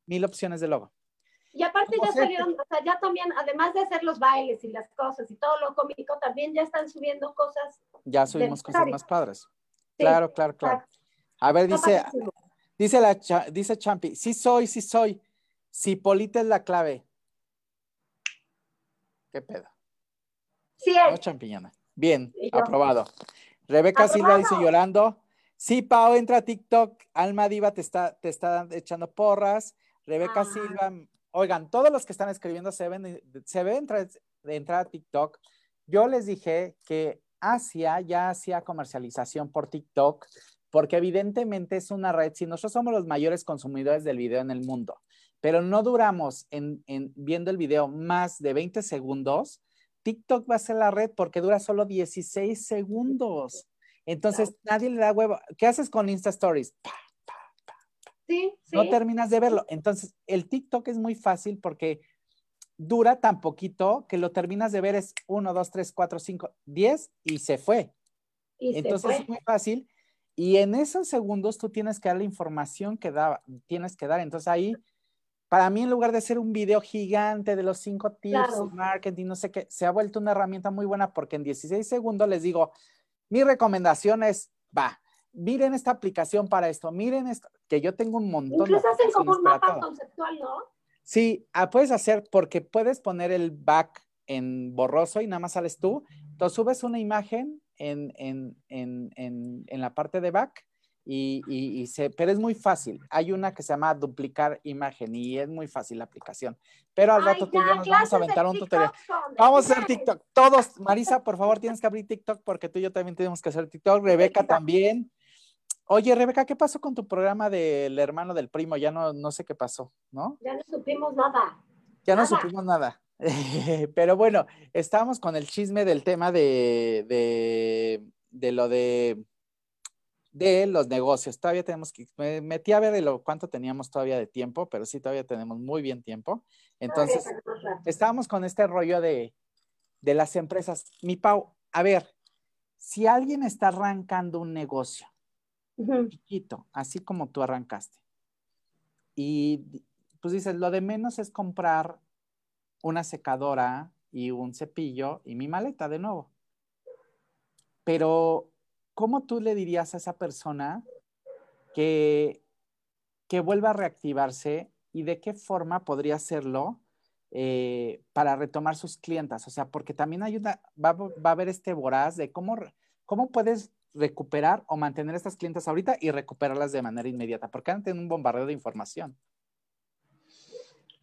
mil opciones de logo. Y aparte ya salieron, o sea, ya también, además de hacer los bailes y las cosas y todo lo cómico, también ya están subiendo cosas. Ya subimos cosas más padres. claro, claro, claro. A ver, dice, dice, la, dice Champi, sí soy, sí soy. Si Polita es la clave. ¿Qué pedo? Sí es. No, champiñona. Bien, aprobado. Rebeca Silva dice llorando. Sí, Pau, entra a TikTok. Alma Diva te está, te está echando porras. Rebeca ah. Silva, Oigan, todos los que están escribiendo se ven, se ven de entrar a TikTok. Yo les dije que Asia ya hacía comercialización por TikTok porque evidentemente es una red, si nosotros somos los mayores consumidores del video en el mundo, pero no duramos en, viendo el video más de 20 segundos, TikTok va a ser la red porque dura solo 16 segundos. Entonces nadie le da huevo. ¿Qué haces con Insta Stories? No terminas de verlo. Entonces, el TikTok es muy fácil porque dura tan poquito que lo terminas de ver es 1, 2, 3, 4, 5, 10 y se fue. Entonces es muy fácil. Y en esos segundos tú tienes que dar la información que da, tienes que dar. Entonces ahí, para mí, en lugar de ser un video gigante de los cinco tips, marketing, no sé qué, se ha vuelto una herramienta muy buena porque en 16 segundos les digo, mi recomendación es, va, miren esta aplicación para esto, miren esto, que yo tengo un montón. Incluso hacen como un mapa conceptual, ¿no? Sí, ah, puedes hacer porque puedes poner el back en borroso y nada más sales tú. Entonces subes una imagen en, en, en, en la parte de back y, y, se, pero es muy fácil. Hay una que se llama duplicar imagen y es muy fácil la aplicación. Pero al rato tú y yo nos vamos a aventar un tutorial. Vamos a hacer TikTok. Todos, Marisa, por favor, tienes que abrir TikTok porque tú y yo también tenemos que hacer TikTok. Rebeca también. Oye, Rebeca, ¿qué pasó con tu programa del hermano del primo? Ya no, no sé qué pasó, ¿no? Ya no supimos nada. Ya no supimos nada. *laughs* Pero bueno, estábamos con el chisme del tema de, de, de, lo de, de los negocios. Todavía tenemos que, me metí a ver de lo cuánto teníamos todavía de tiempo, pero sí todavía tenemos muy bien tiempo. Entonces, estábamos con este rollo de, de las empresas. Mi Pau, a ver, si alguien está arrancando un negocio, chiquito, así como tú arrancaste. Y pues dices, lo de menos es comprar una secadora y un cepillo y mi maleta de nuevo. Pero, ¿cómo tú le dirías a esa persona que, que vuelva a reactivarse y de qué forma podría hacerlo eh, para retomar sus clientas? O sea, porque también hay va, va, a haber este voraz de cómo, cómo puedes recuperar o mantener estas clientas ahorita y recuperarlas de manera inmediata, porque antes un bombardeo de información.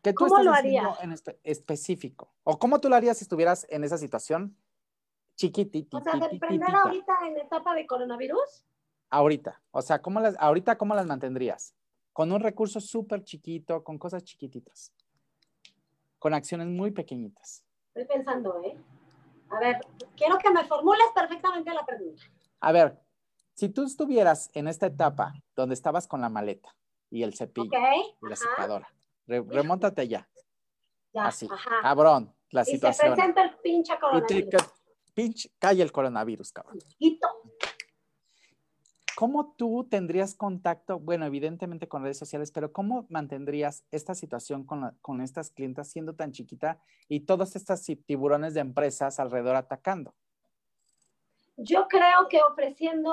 ¿Qué tú ¿Cómo lo harías? En específico? ¿O cómo tú lo harías si estuvieras en esa situación chiquitita? O sea, de prender ahorita en etapa de coronavirus. Ahorita. O sea, ¿cómo las, ahorita cómo las mantendrías? Con un recurso súper chiquito, con cosas chiquititas. Con acciones muy pequeñitas. Estoy pensando, ¿eh? A ver, quiero que me formules perfectamente la pregunta. A ver, si tú estuvieras en esta etapa donde estabas con la maleta y el cepillo y la secadora, remóntate ya. Ya, Así, cabrón, la situación. Y se presenta el pinche coronavirus. pinche, cae el coronavirus, cabrón. ¿Cómo tú tendrías contacto, bueno, evidentemente con redes sociales, pero cómo mantendrías esta situación con, con estas clientas siendo tan chiquita y todos estos tiburones de empresas alrededor atacando? Yo creo que ofreciendo,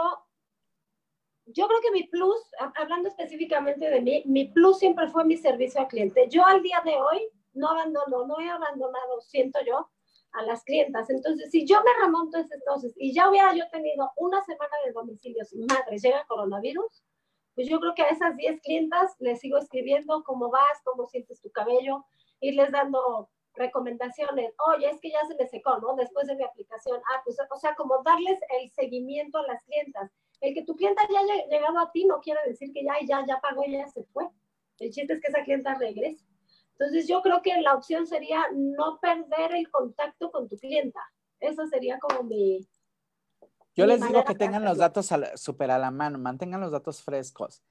yo creo que mi plus, hablando específicamente de mí, mi plus siempre fue mi servicio al cliente. Yo al día de hoy no abandono, no he abandonado, siento yo, a las clientas. Entonces, si yo me remonto ese entonces y ya hubiera yo tenido una semana de domicilio sin madre, llega coronavirus, pues yo creo que a esas 10 clientas les sigo escribiendo cómo vas, cómo sientes tu cabello, irles dando recomendaciones, oye, es que ya se me secó, ¿no? Después de mi aplicación, ah, pues, o sea, como darles el seguimiento a las clientas. El que tu clienta ya haya llegado a ti no quiere decir que ya, ya, ya pagó y ya se fue. El chiste es que esa clienta regrese. Entonces, yo creo que la opción sería no perder el contacto con tu clienta. Esa sería como mi... Yo les digo que tengan los datos súper a la mano, mantengan los datos frescos.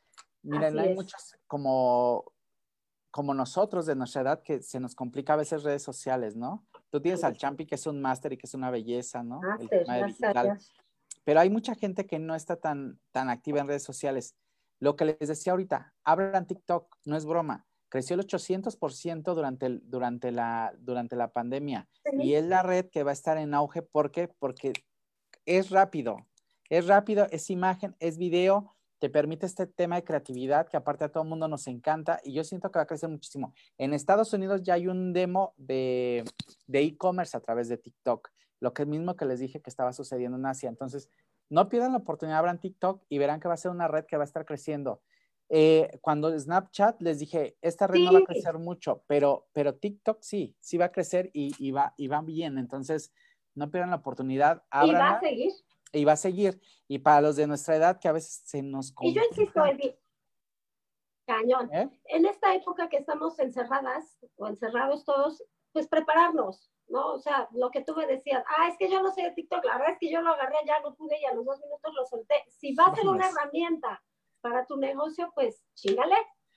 Miren, hay muchos como como nosotros de nuestra edad que se nos complica a veces redes sociales, ¿no? Tú tienes al Champi que es un máster y que es una belleza, ¿no? Pero hay mucha gente que no está tan, tan activa en redes sociales. Lo que les decía ahorita, abran TikTok, no es broma. Creció el 800% durante, el, durante, la, durante la pandemia. Y es la red que va a estar en auge. ¿Por qué? Porque es rápido. Es rápido, es imagen, es video te permite este tema de creatividad que aparte a todo el mundo nos encanta y yo siento que va a crecer muchísimo. En Estados Unidos ya hay un demo de e-commerce a través de TikTok, lo que mismo que les dije que estaba sucediendo en Asia. Entonces, no pierdan la oportunidad, abran TikTok y verán que va a ser una red que va a estar creciendo. Eh, cuando Snapchat les dije, esta red no va a crecer mucho, pero, pero TikTok sí, sí va a crecer y, va, y va bien. Entonces, no pierdan la oportunidad. y va a seguir y va a seguir. Y para los de nuestra edad que a veces se nos complica. Y yo insisto, Eddie, cañón. ¿Eh? En esta época que estamos encerradas o encerrados todos, pues prepararnos, ¿no? O sea, lo que tú me decías, ah, es que yo no sé de TikTok, la verdad es que yo lo agarré, ya no pude y a los dos minutos lo solté. Si va a ser una herramienta para tu negocio, pues chingale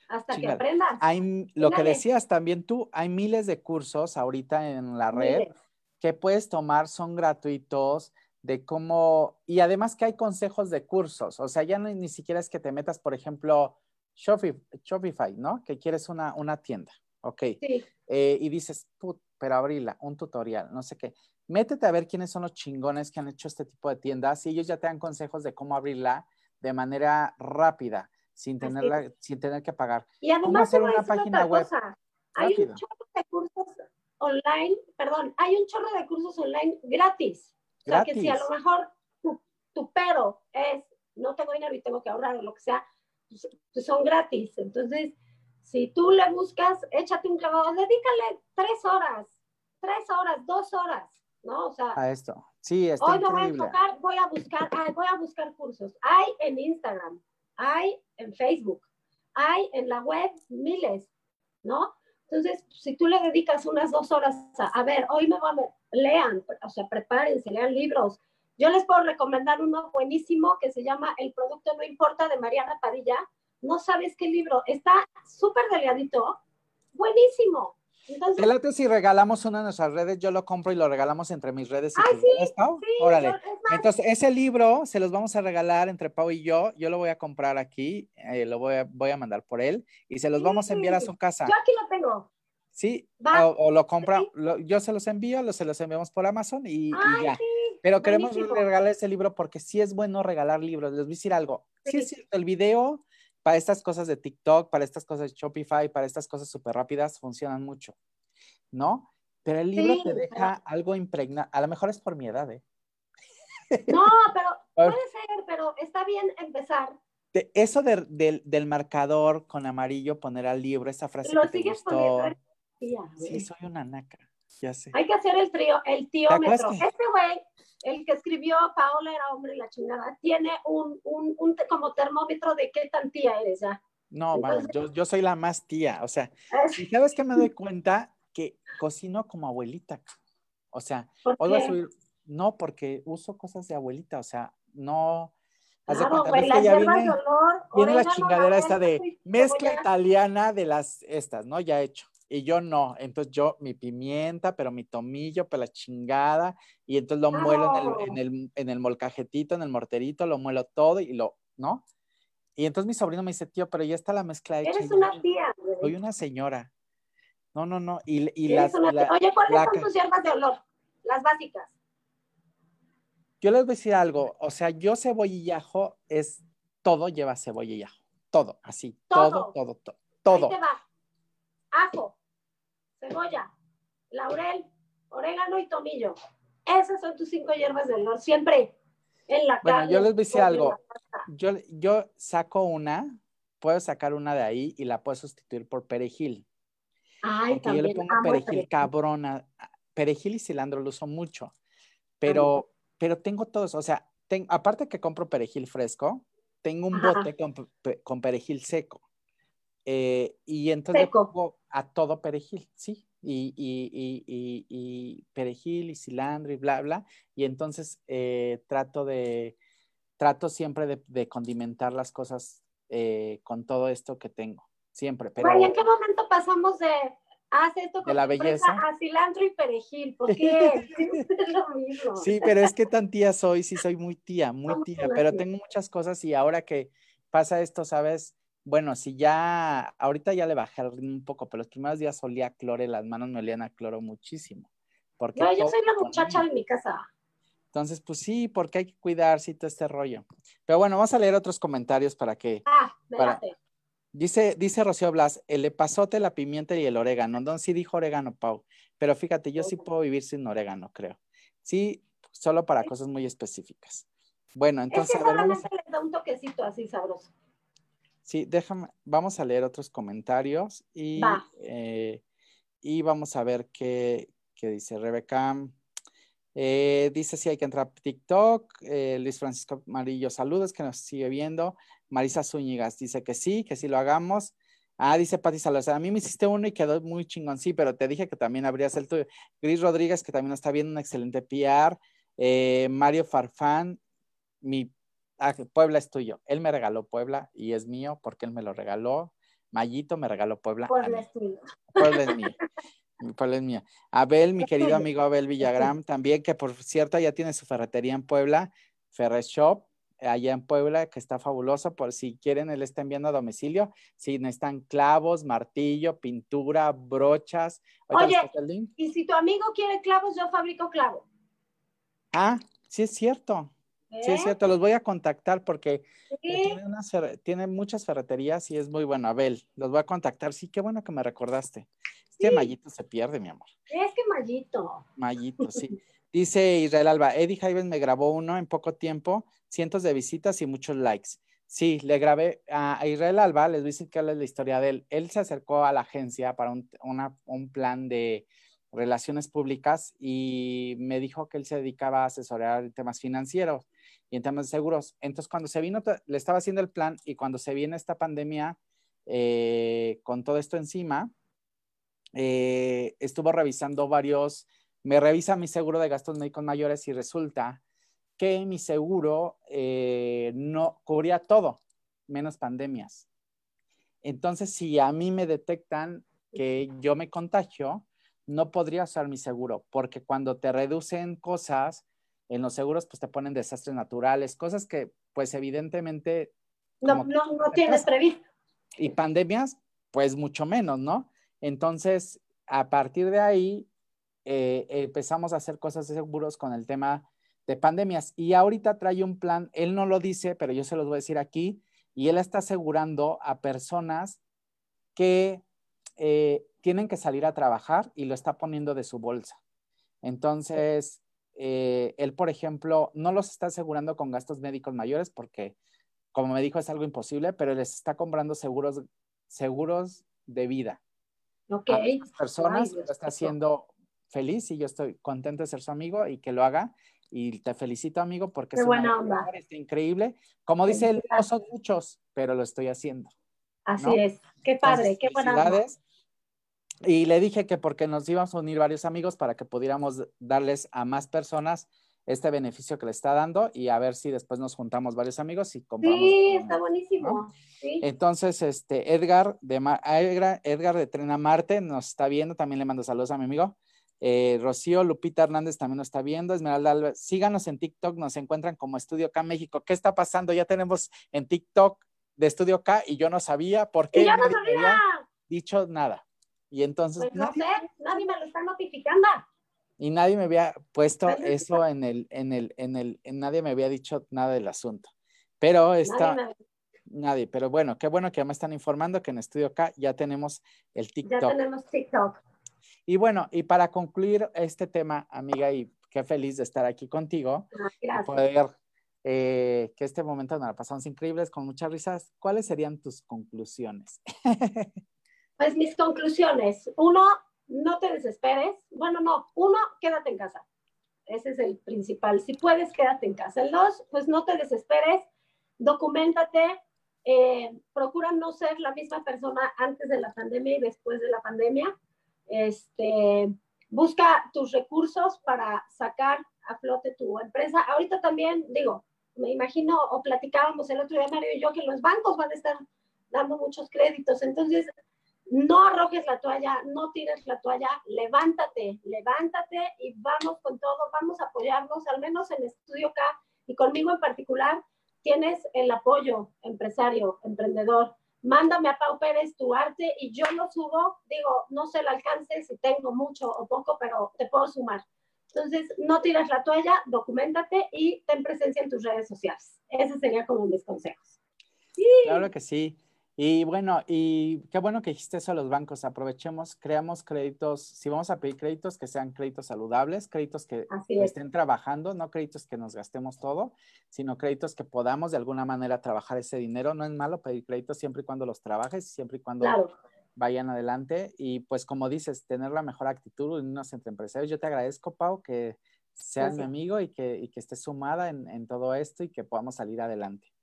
hasta que aprendas. Hay, lo que decías también tú, hay miles de cursos ahorita en la red que puedes tomar, son gratuitos de cómo, y además que hay consejos de cursos, o sea, ya no, ni siquiera es que te metas, por ejemplo, Shopify, ¿no? Que quieres una, una tienda, ok. Sí. Eh, y dices, put, pero abrirla, un tutorial, no sé qué. Métete a ver quiénes son los chingones que han hecho este tipo de tiendas y ellos ya te dan consejos de cómo abrirla de manera rápida, sin, tenerla, sin tener que pagar. Y además, hacer una página web. Hay un chorro de cursos online, perdón, hay un chorro de cursos online gratis. O sea, que si a lo mejor tu, pero es, no tengo dinero y tengo que ahorrar o lo que sea, pues, pues, son gratis. Entonces, si tú le buscas, échate un clavado, dedícale tres horas, tres horas, dos horas, ¿no? O sea, a esto. Sí, está Hoy me voy a enfocar, voy a buscar, voy a buscar cursos. Hay en Instagram, hay en Facebook, hay en la web miles, ¿no? Entonces, si tú le dedicas unas dos horas a, a ver, hoy me voy a, lean, o sea, prepárense, lean libros. Yo les puedo recomendar uno buenísimo que se llama El producto no importa de Mariana Padilla. No sabes qué libro, está súper delgadito, buenísimo. Entonces, si regalamos una de nuestras redes, yo lo compro y lo regalamos entre mis redes. Ay, sí, Órale. Entonces, ese libro se los vamos a regalar entre Pau y yo. Yo lo voy a comprar aquí, eh, lo voy a, voy a mandar por él y se los vamos a enviar a su casa. Yo aquí lo tengo. Sí, o, lo compra, yo se los envío, se los enviamos por Amazon y, ya. Pero queremos regalar ese libro porque sí es bueno regalar libros. Les voy a decir algo. Sí, es cierto, el video para estas cosas de TikTok, para estas cosas de Shopify, para estas cosas súper rápidas, funcionan mucho, ¿no? Pero el libro te deja algo impregnado. A lo mejor es por mi edad, ¿eh? No, pero *laughs* puede ser, pero está bien empezar. eso del marcador con amarillo, poner al libro, esa frase Lo que te gustó. sí, soy una naca, ya sé. Hay que hacer el trío, el tíómetro. Este güey el que escribió Paola era hombre la chingada, tiene un, un, un como termómetro de qué tan tía eres ya. No, yo, yo, soy la más tía, o sea, y sabes que me doy cuenta que cocino como abuelita, o sea, hoy subir, no, porque uso cosas de abuelita, o sea, no, Claro, güey, las ya viene, olor, viene la chingadera esta de mezcla italiana de las estas, ¿no? Ya hecho y yo no. Entonces yo, mi pimienta, pero mi tomillo, pero la chingada, y entonces lo muelo en el, en, el, molcajetito, en el morterito, lo muelo todo y lo, ¿no? Y entonces mi sobrino me dice, tío, pero ya está la mezcla hecha. Eres una tía. Soy una señora. No, no, no. Y, y las, Oye, ¿cuáles son tus hierbas de olor? Las básicas. Yo les voy a decir algo. O sea, yo cebolla y ajo es todo lleva cebolla y ajo. Todo, así. Todo, todo, todo. todo. te va. Ajo, cebolla, laurel, orégano y tomillo. Esas son tus cinco hierbas del olor, siempre en la Bueno, yo les voy a decir algo. Yo, yo saco una, puedo sacar una de ahí y la puedo sustituir por perejil. Ay, Porque yo le pongo perejil, cabrona. Perejil y cilantro lo uso mucho. Pero, pero tengo todos, o sea, aparte que compro perejil fresco, tengo un bote con, con perejil seco. Eh, y entonces le pongo a todo perejil, ¿sí? Y, y, y, y, perejil y cilantro y bla, bla. Y entonces eh, trato de, trato siempre de, de condimentar las cosas eh, con todo esto que tengo. Siempre. Pero, ¿en qué momento pasamos de haz esto con de la belleza a cilantro y perejil? ¿Por qué? *laughs* *laughs* es lo mismo. Sí, pero es que tan tía soy, sí soy muy tía, muy tía, pero tengo muchas cosas y ahora que pasa esto, ¿sabes? Bueno, si ya, ahorita ya le bajé un poco, pero los primeros días olía a cloro y las manos me olían a cloro muchísimo. Porque no, yo soy la muchacha de mi casa. Entonces, pues sí, porque hay que cuidar, sí, todo este rollo. Pero bueno, vamos a leer otros comentarios para que... Ah, para, dice, dice Rocío Blas, el epazote, la pimienta y el orégano. No, sí dijo orégano, Pau. Pero fíjate, yo sí puedo vivir sin orégano, creo. Sí, solo para cosas muy específicas. Bueno, entonces... Es que solamente les da un toquecito así sabroso. Sí, déjame, vamos a leer otros comentarios y, eh, y vamos a ver qué, dice Rebeca. Eh, dice si hay que entrar a TikTok. Eh, Luis Francisco Marillo, saludos, que nos sigue viendo. Marisa Zúñigas dice que sí, que sí lo hagamos. Ah, dice Pati Salazar, a mí me hiciste uno y quedó muy chingón, sí, pero te dije que también habrías el tuyo. Gris Rodríguez, que también está viendo un excelente PR. Mario Farfán, mi ah, Puebla es tuyo. Él me regaló Puebla y es mío porque él me lo regaló. Mayito me regaló Puebla. Puebla es tuyo. Puebla es mío. *laughs* Puebla es mío. Abel, mi querido amigo Abel Villagrán, también, que por cierto ya tiene su ferretería en Puebla, Ferre Shop, allá en Puebla, que está fabuloso. Por si quieren, él está enviando a domicilio. Si necesitan clavos, martillo, pintura, brochas. Oye, y si tu amigo quiere clavos, yo fabrico clavos. Ah, sí es cierto. Sí, es ¿Eh? cierto, los voy a contactar porque tiene, muchas ferreterías y es muy bueno. Abel, los voy a contactar. Sí, qué bueno que me recordaste. Es que Mayito se pierde, mi amor. Es que Mayito. Mayito, sí. *laughs* Dice Israel Alba, Eddie Jaives me grabó uno en poco tiempo, cientos de visitas y muchos likes. Sí, le grabé a Israel Alba, les voy a decir que es la historia de él. Él se acercó a la agencia para un, un plan de relaciones públicas y me dijo que él se dedicaba a asesorar temas financieros y en temas de seguros. Entonces, cuando se vino, le estaba haciendo el plan y cuando se viene esta pandemia eh, con todo esto encima, eh, estuvo revisando varios, me revisa mi seguro de gastos médicos mayores y resulta que mi seguro eh, no cubría todo, menos pandemias. Entonces, si a mí me detectan que yo me contagio, no podría usar mi seguro, porque cuando te reducen cosas, en los seguros pues te ponen desastres naturales, cosas que pues evidentemente... No, no, no tienes previsto. Y pandemias, pues mucho menos, ¿no? Entonces, a partir de ahí, eh, empezamos a hacer cosas de seguros con el tema de pandemias. Y ahorita trae un plan, él no lo dice, pero yo se los voy a decir aquí, y él está asegurando a personas que eh, tienen que salir a trabajar y lo está poniendo de su bolsa. Entonces, eh, él, por ejemplo, no los está asegurando con gastos médicos mayores porque, como me dijo, es algo imposible, pero les está comprando seguros, seguros de vida. Ok. A personas lo está haciendo feliz y yo estoy contento de ser su amigo y que lo haga. Y te felicito, amigo, porque es buena onda. increíble. Como dice él, no son muchos, pero lo estoy haciendo. Así es. Qué padre, qué buena onda. Y le dije que porque nos íbamos a unir varios amigos para que pudiéramos darles a más personas este beneficio que le está dando y a ver si después nos juntamos varios amigos y compramos. Sí, está buenísimo. Entonces, este, Edgar de, Edgar, Edgar de Trena Marte nos está viendo, también le mando saludos a mi amigo. Eh, Rocío Lupita Hernández también nos está viendo. Esmeralda Alves, síganos en TikTok, nos encuentran como Estudio K México. ¿Qué está pasando? Ya tenemos en TikTok de Estudio K y yo no sabía por qué. no sabía. dicho nada. Y entonces. Pues no sé, nadie me lo está notificando. Y nadie me había puesto eso en el, en el, en el, en nadie me había dicho nada del asunto. Pero está. Nadie, pero bueno, qué bueno que ya me están informando que en Estudio K ya tenemos el TikTok. Ya tenemos TikTok. Y bueno, y para concluir este tema, amiga, y qué feliz de estar aquí contigo. Ah, poder eh, que este momento nos la pasamos increíbles, con muchas risas. ¿Cuáles serían tus conclusiones? *laughs* Pues mis conclusiones. Uno, no te desesperes. Bueno, no. Uno, quédate en casa. Ese es el principal. Si puedes, quédate en casa. El dos, pues no te desesperes. Documentate. Eh, procura no ser la misma persona antes de la pandemia y después de la pandemia. Este, busca tus recursos para sacar a flote tu empresa. Ahorita también, digo, me imagino, o platicábamos el otro día, Mario y yo, que los bancos van a estar dando muchos créditos. Entonces, no arrojes la toalla, no tires la toalla, levántate, levántate y vamos con todo, vamos a apoyarnos, al menos en Estudio K y conmigo en particular, tienes el apoyo empresario, emprendedor. Mándame a Pau Pérez tu arte y yo lo subo, digo, no sé el alcance si tengo mucho o poco, pero te puedo sumar. Entonces, no tires la toalla, documentate y ten presencia en tus redes sociales. Ese sería como mis consejos. Claro que sí. Y bueno, y qué bueno que dijiste eso a los bancos. Aprovechemos, creamos créditos. Si vamos a pedir créditos, que sean créditos saludables, créditos que estén trabajando, no créditos que nos gastemos todo, sino créditos que podamos de alguna manera trabajar ese dinero. No es malo pedir créditos siempre y cuando los trabajes, siempre y cuando vayan adelante. Y pues como dices, tener la mejor actitud, unirnos entre empresarios. Yo te agradezco, Pau, que seas mi amigo y que, y que estés sumada en, en todo esto y que podamos salir adelante.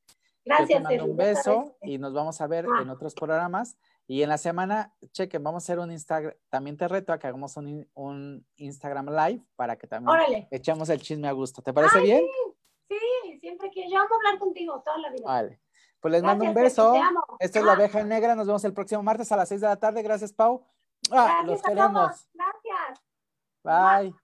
Gracias. Te mando un beso y nos vamos a ver en ah. otros programas. Y en la semana, chequen, vamos a hacer un Instagram, también te reto a que hagamos un, un Instagram live para que también echemos el chisme a gusto. ¿Te parece bien? Sí, siempre que yo amo hablar contigo toda la vida. Vale. Pues les mando un beso. Esto es La Abeja Negra. Nos vemos el próximo martes a las 6 de la tarde. Gracias, Pau. Ah, los queremos. Gracias. Bye.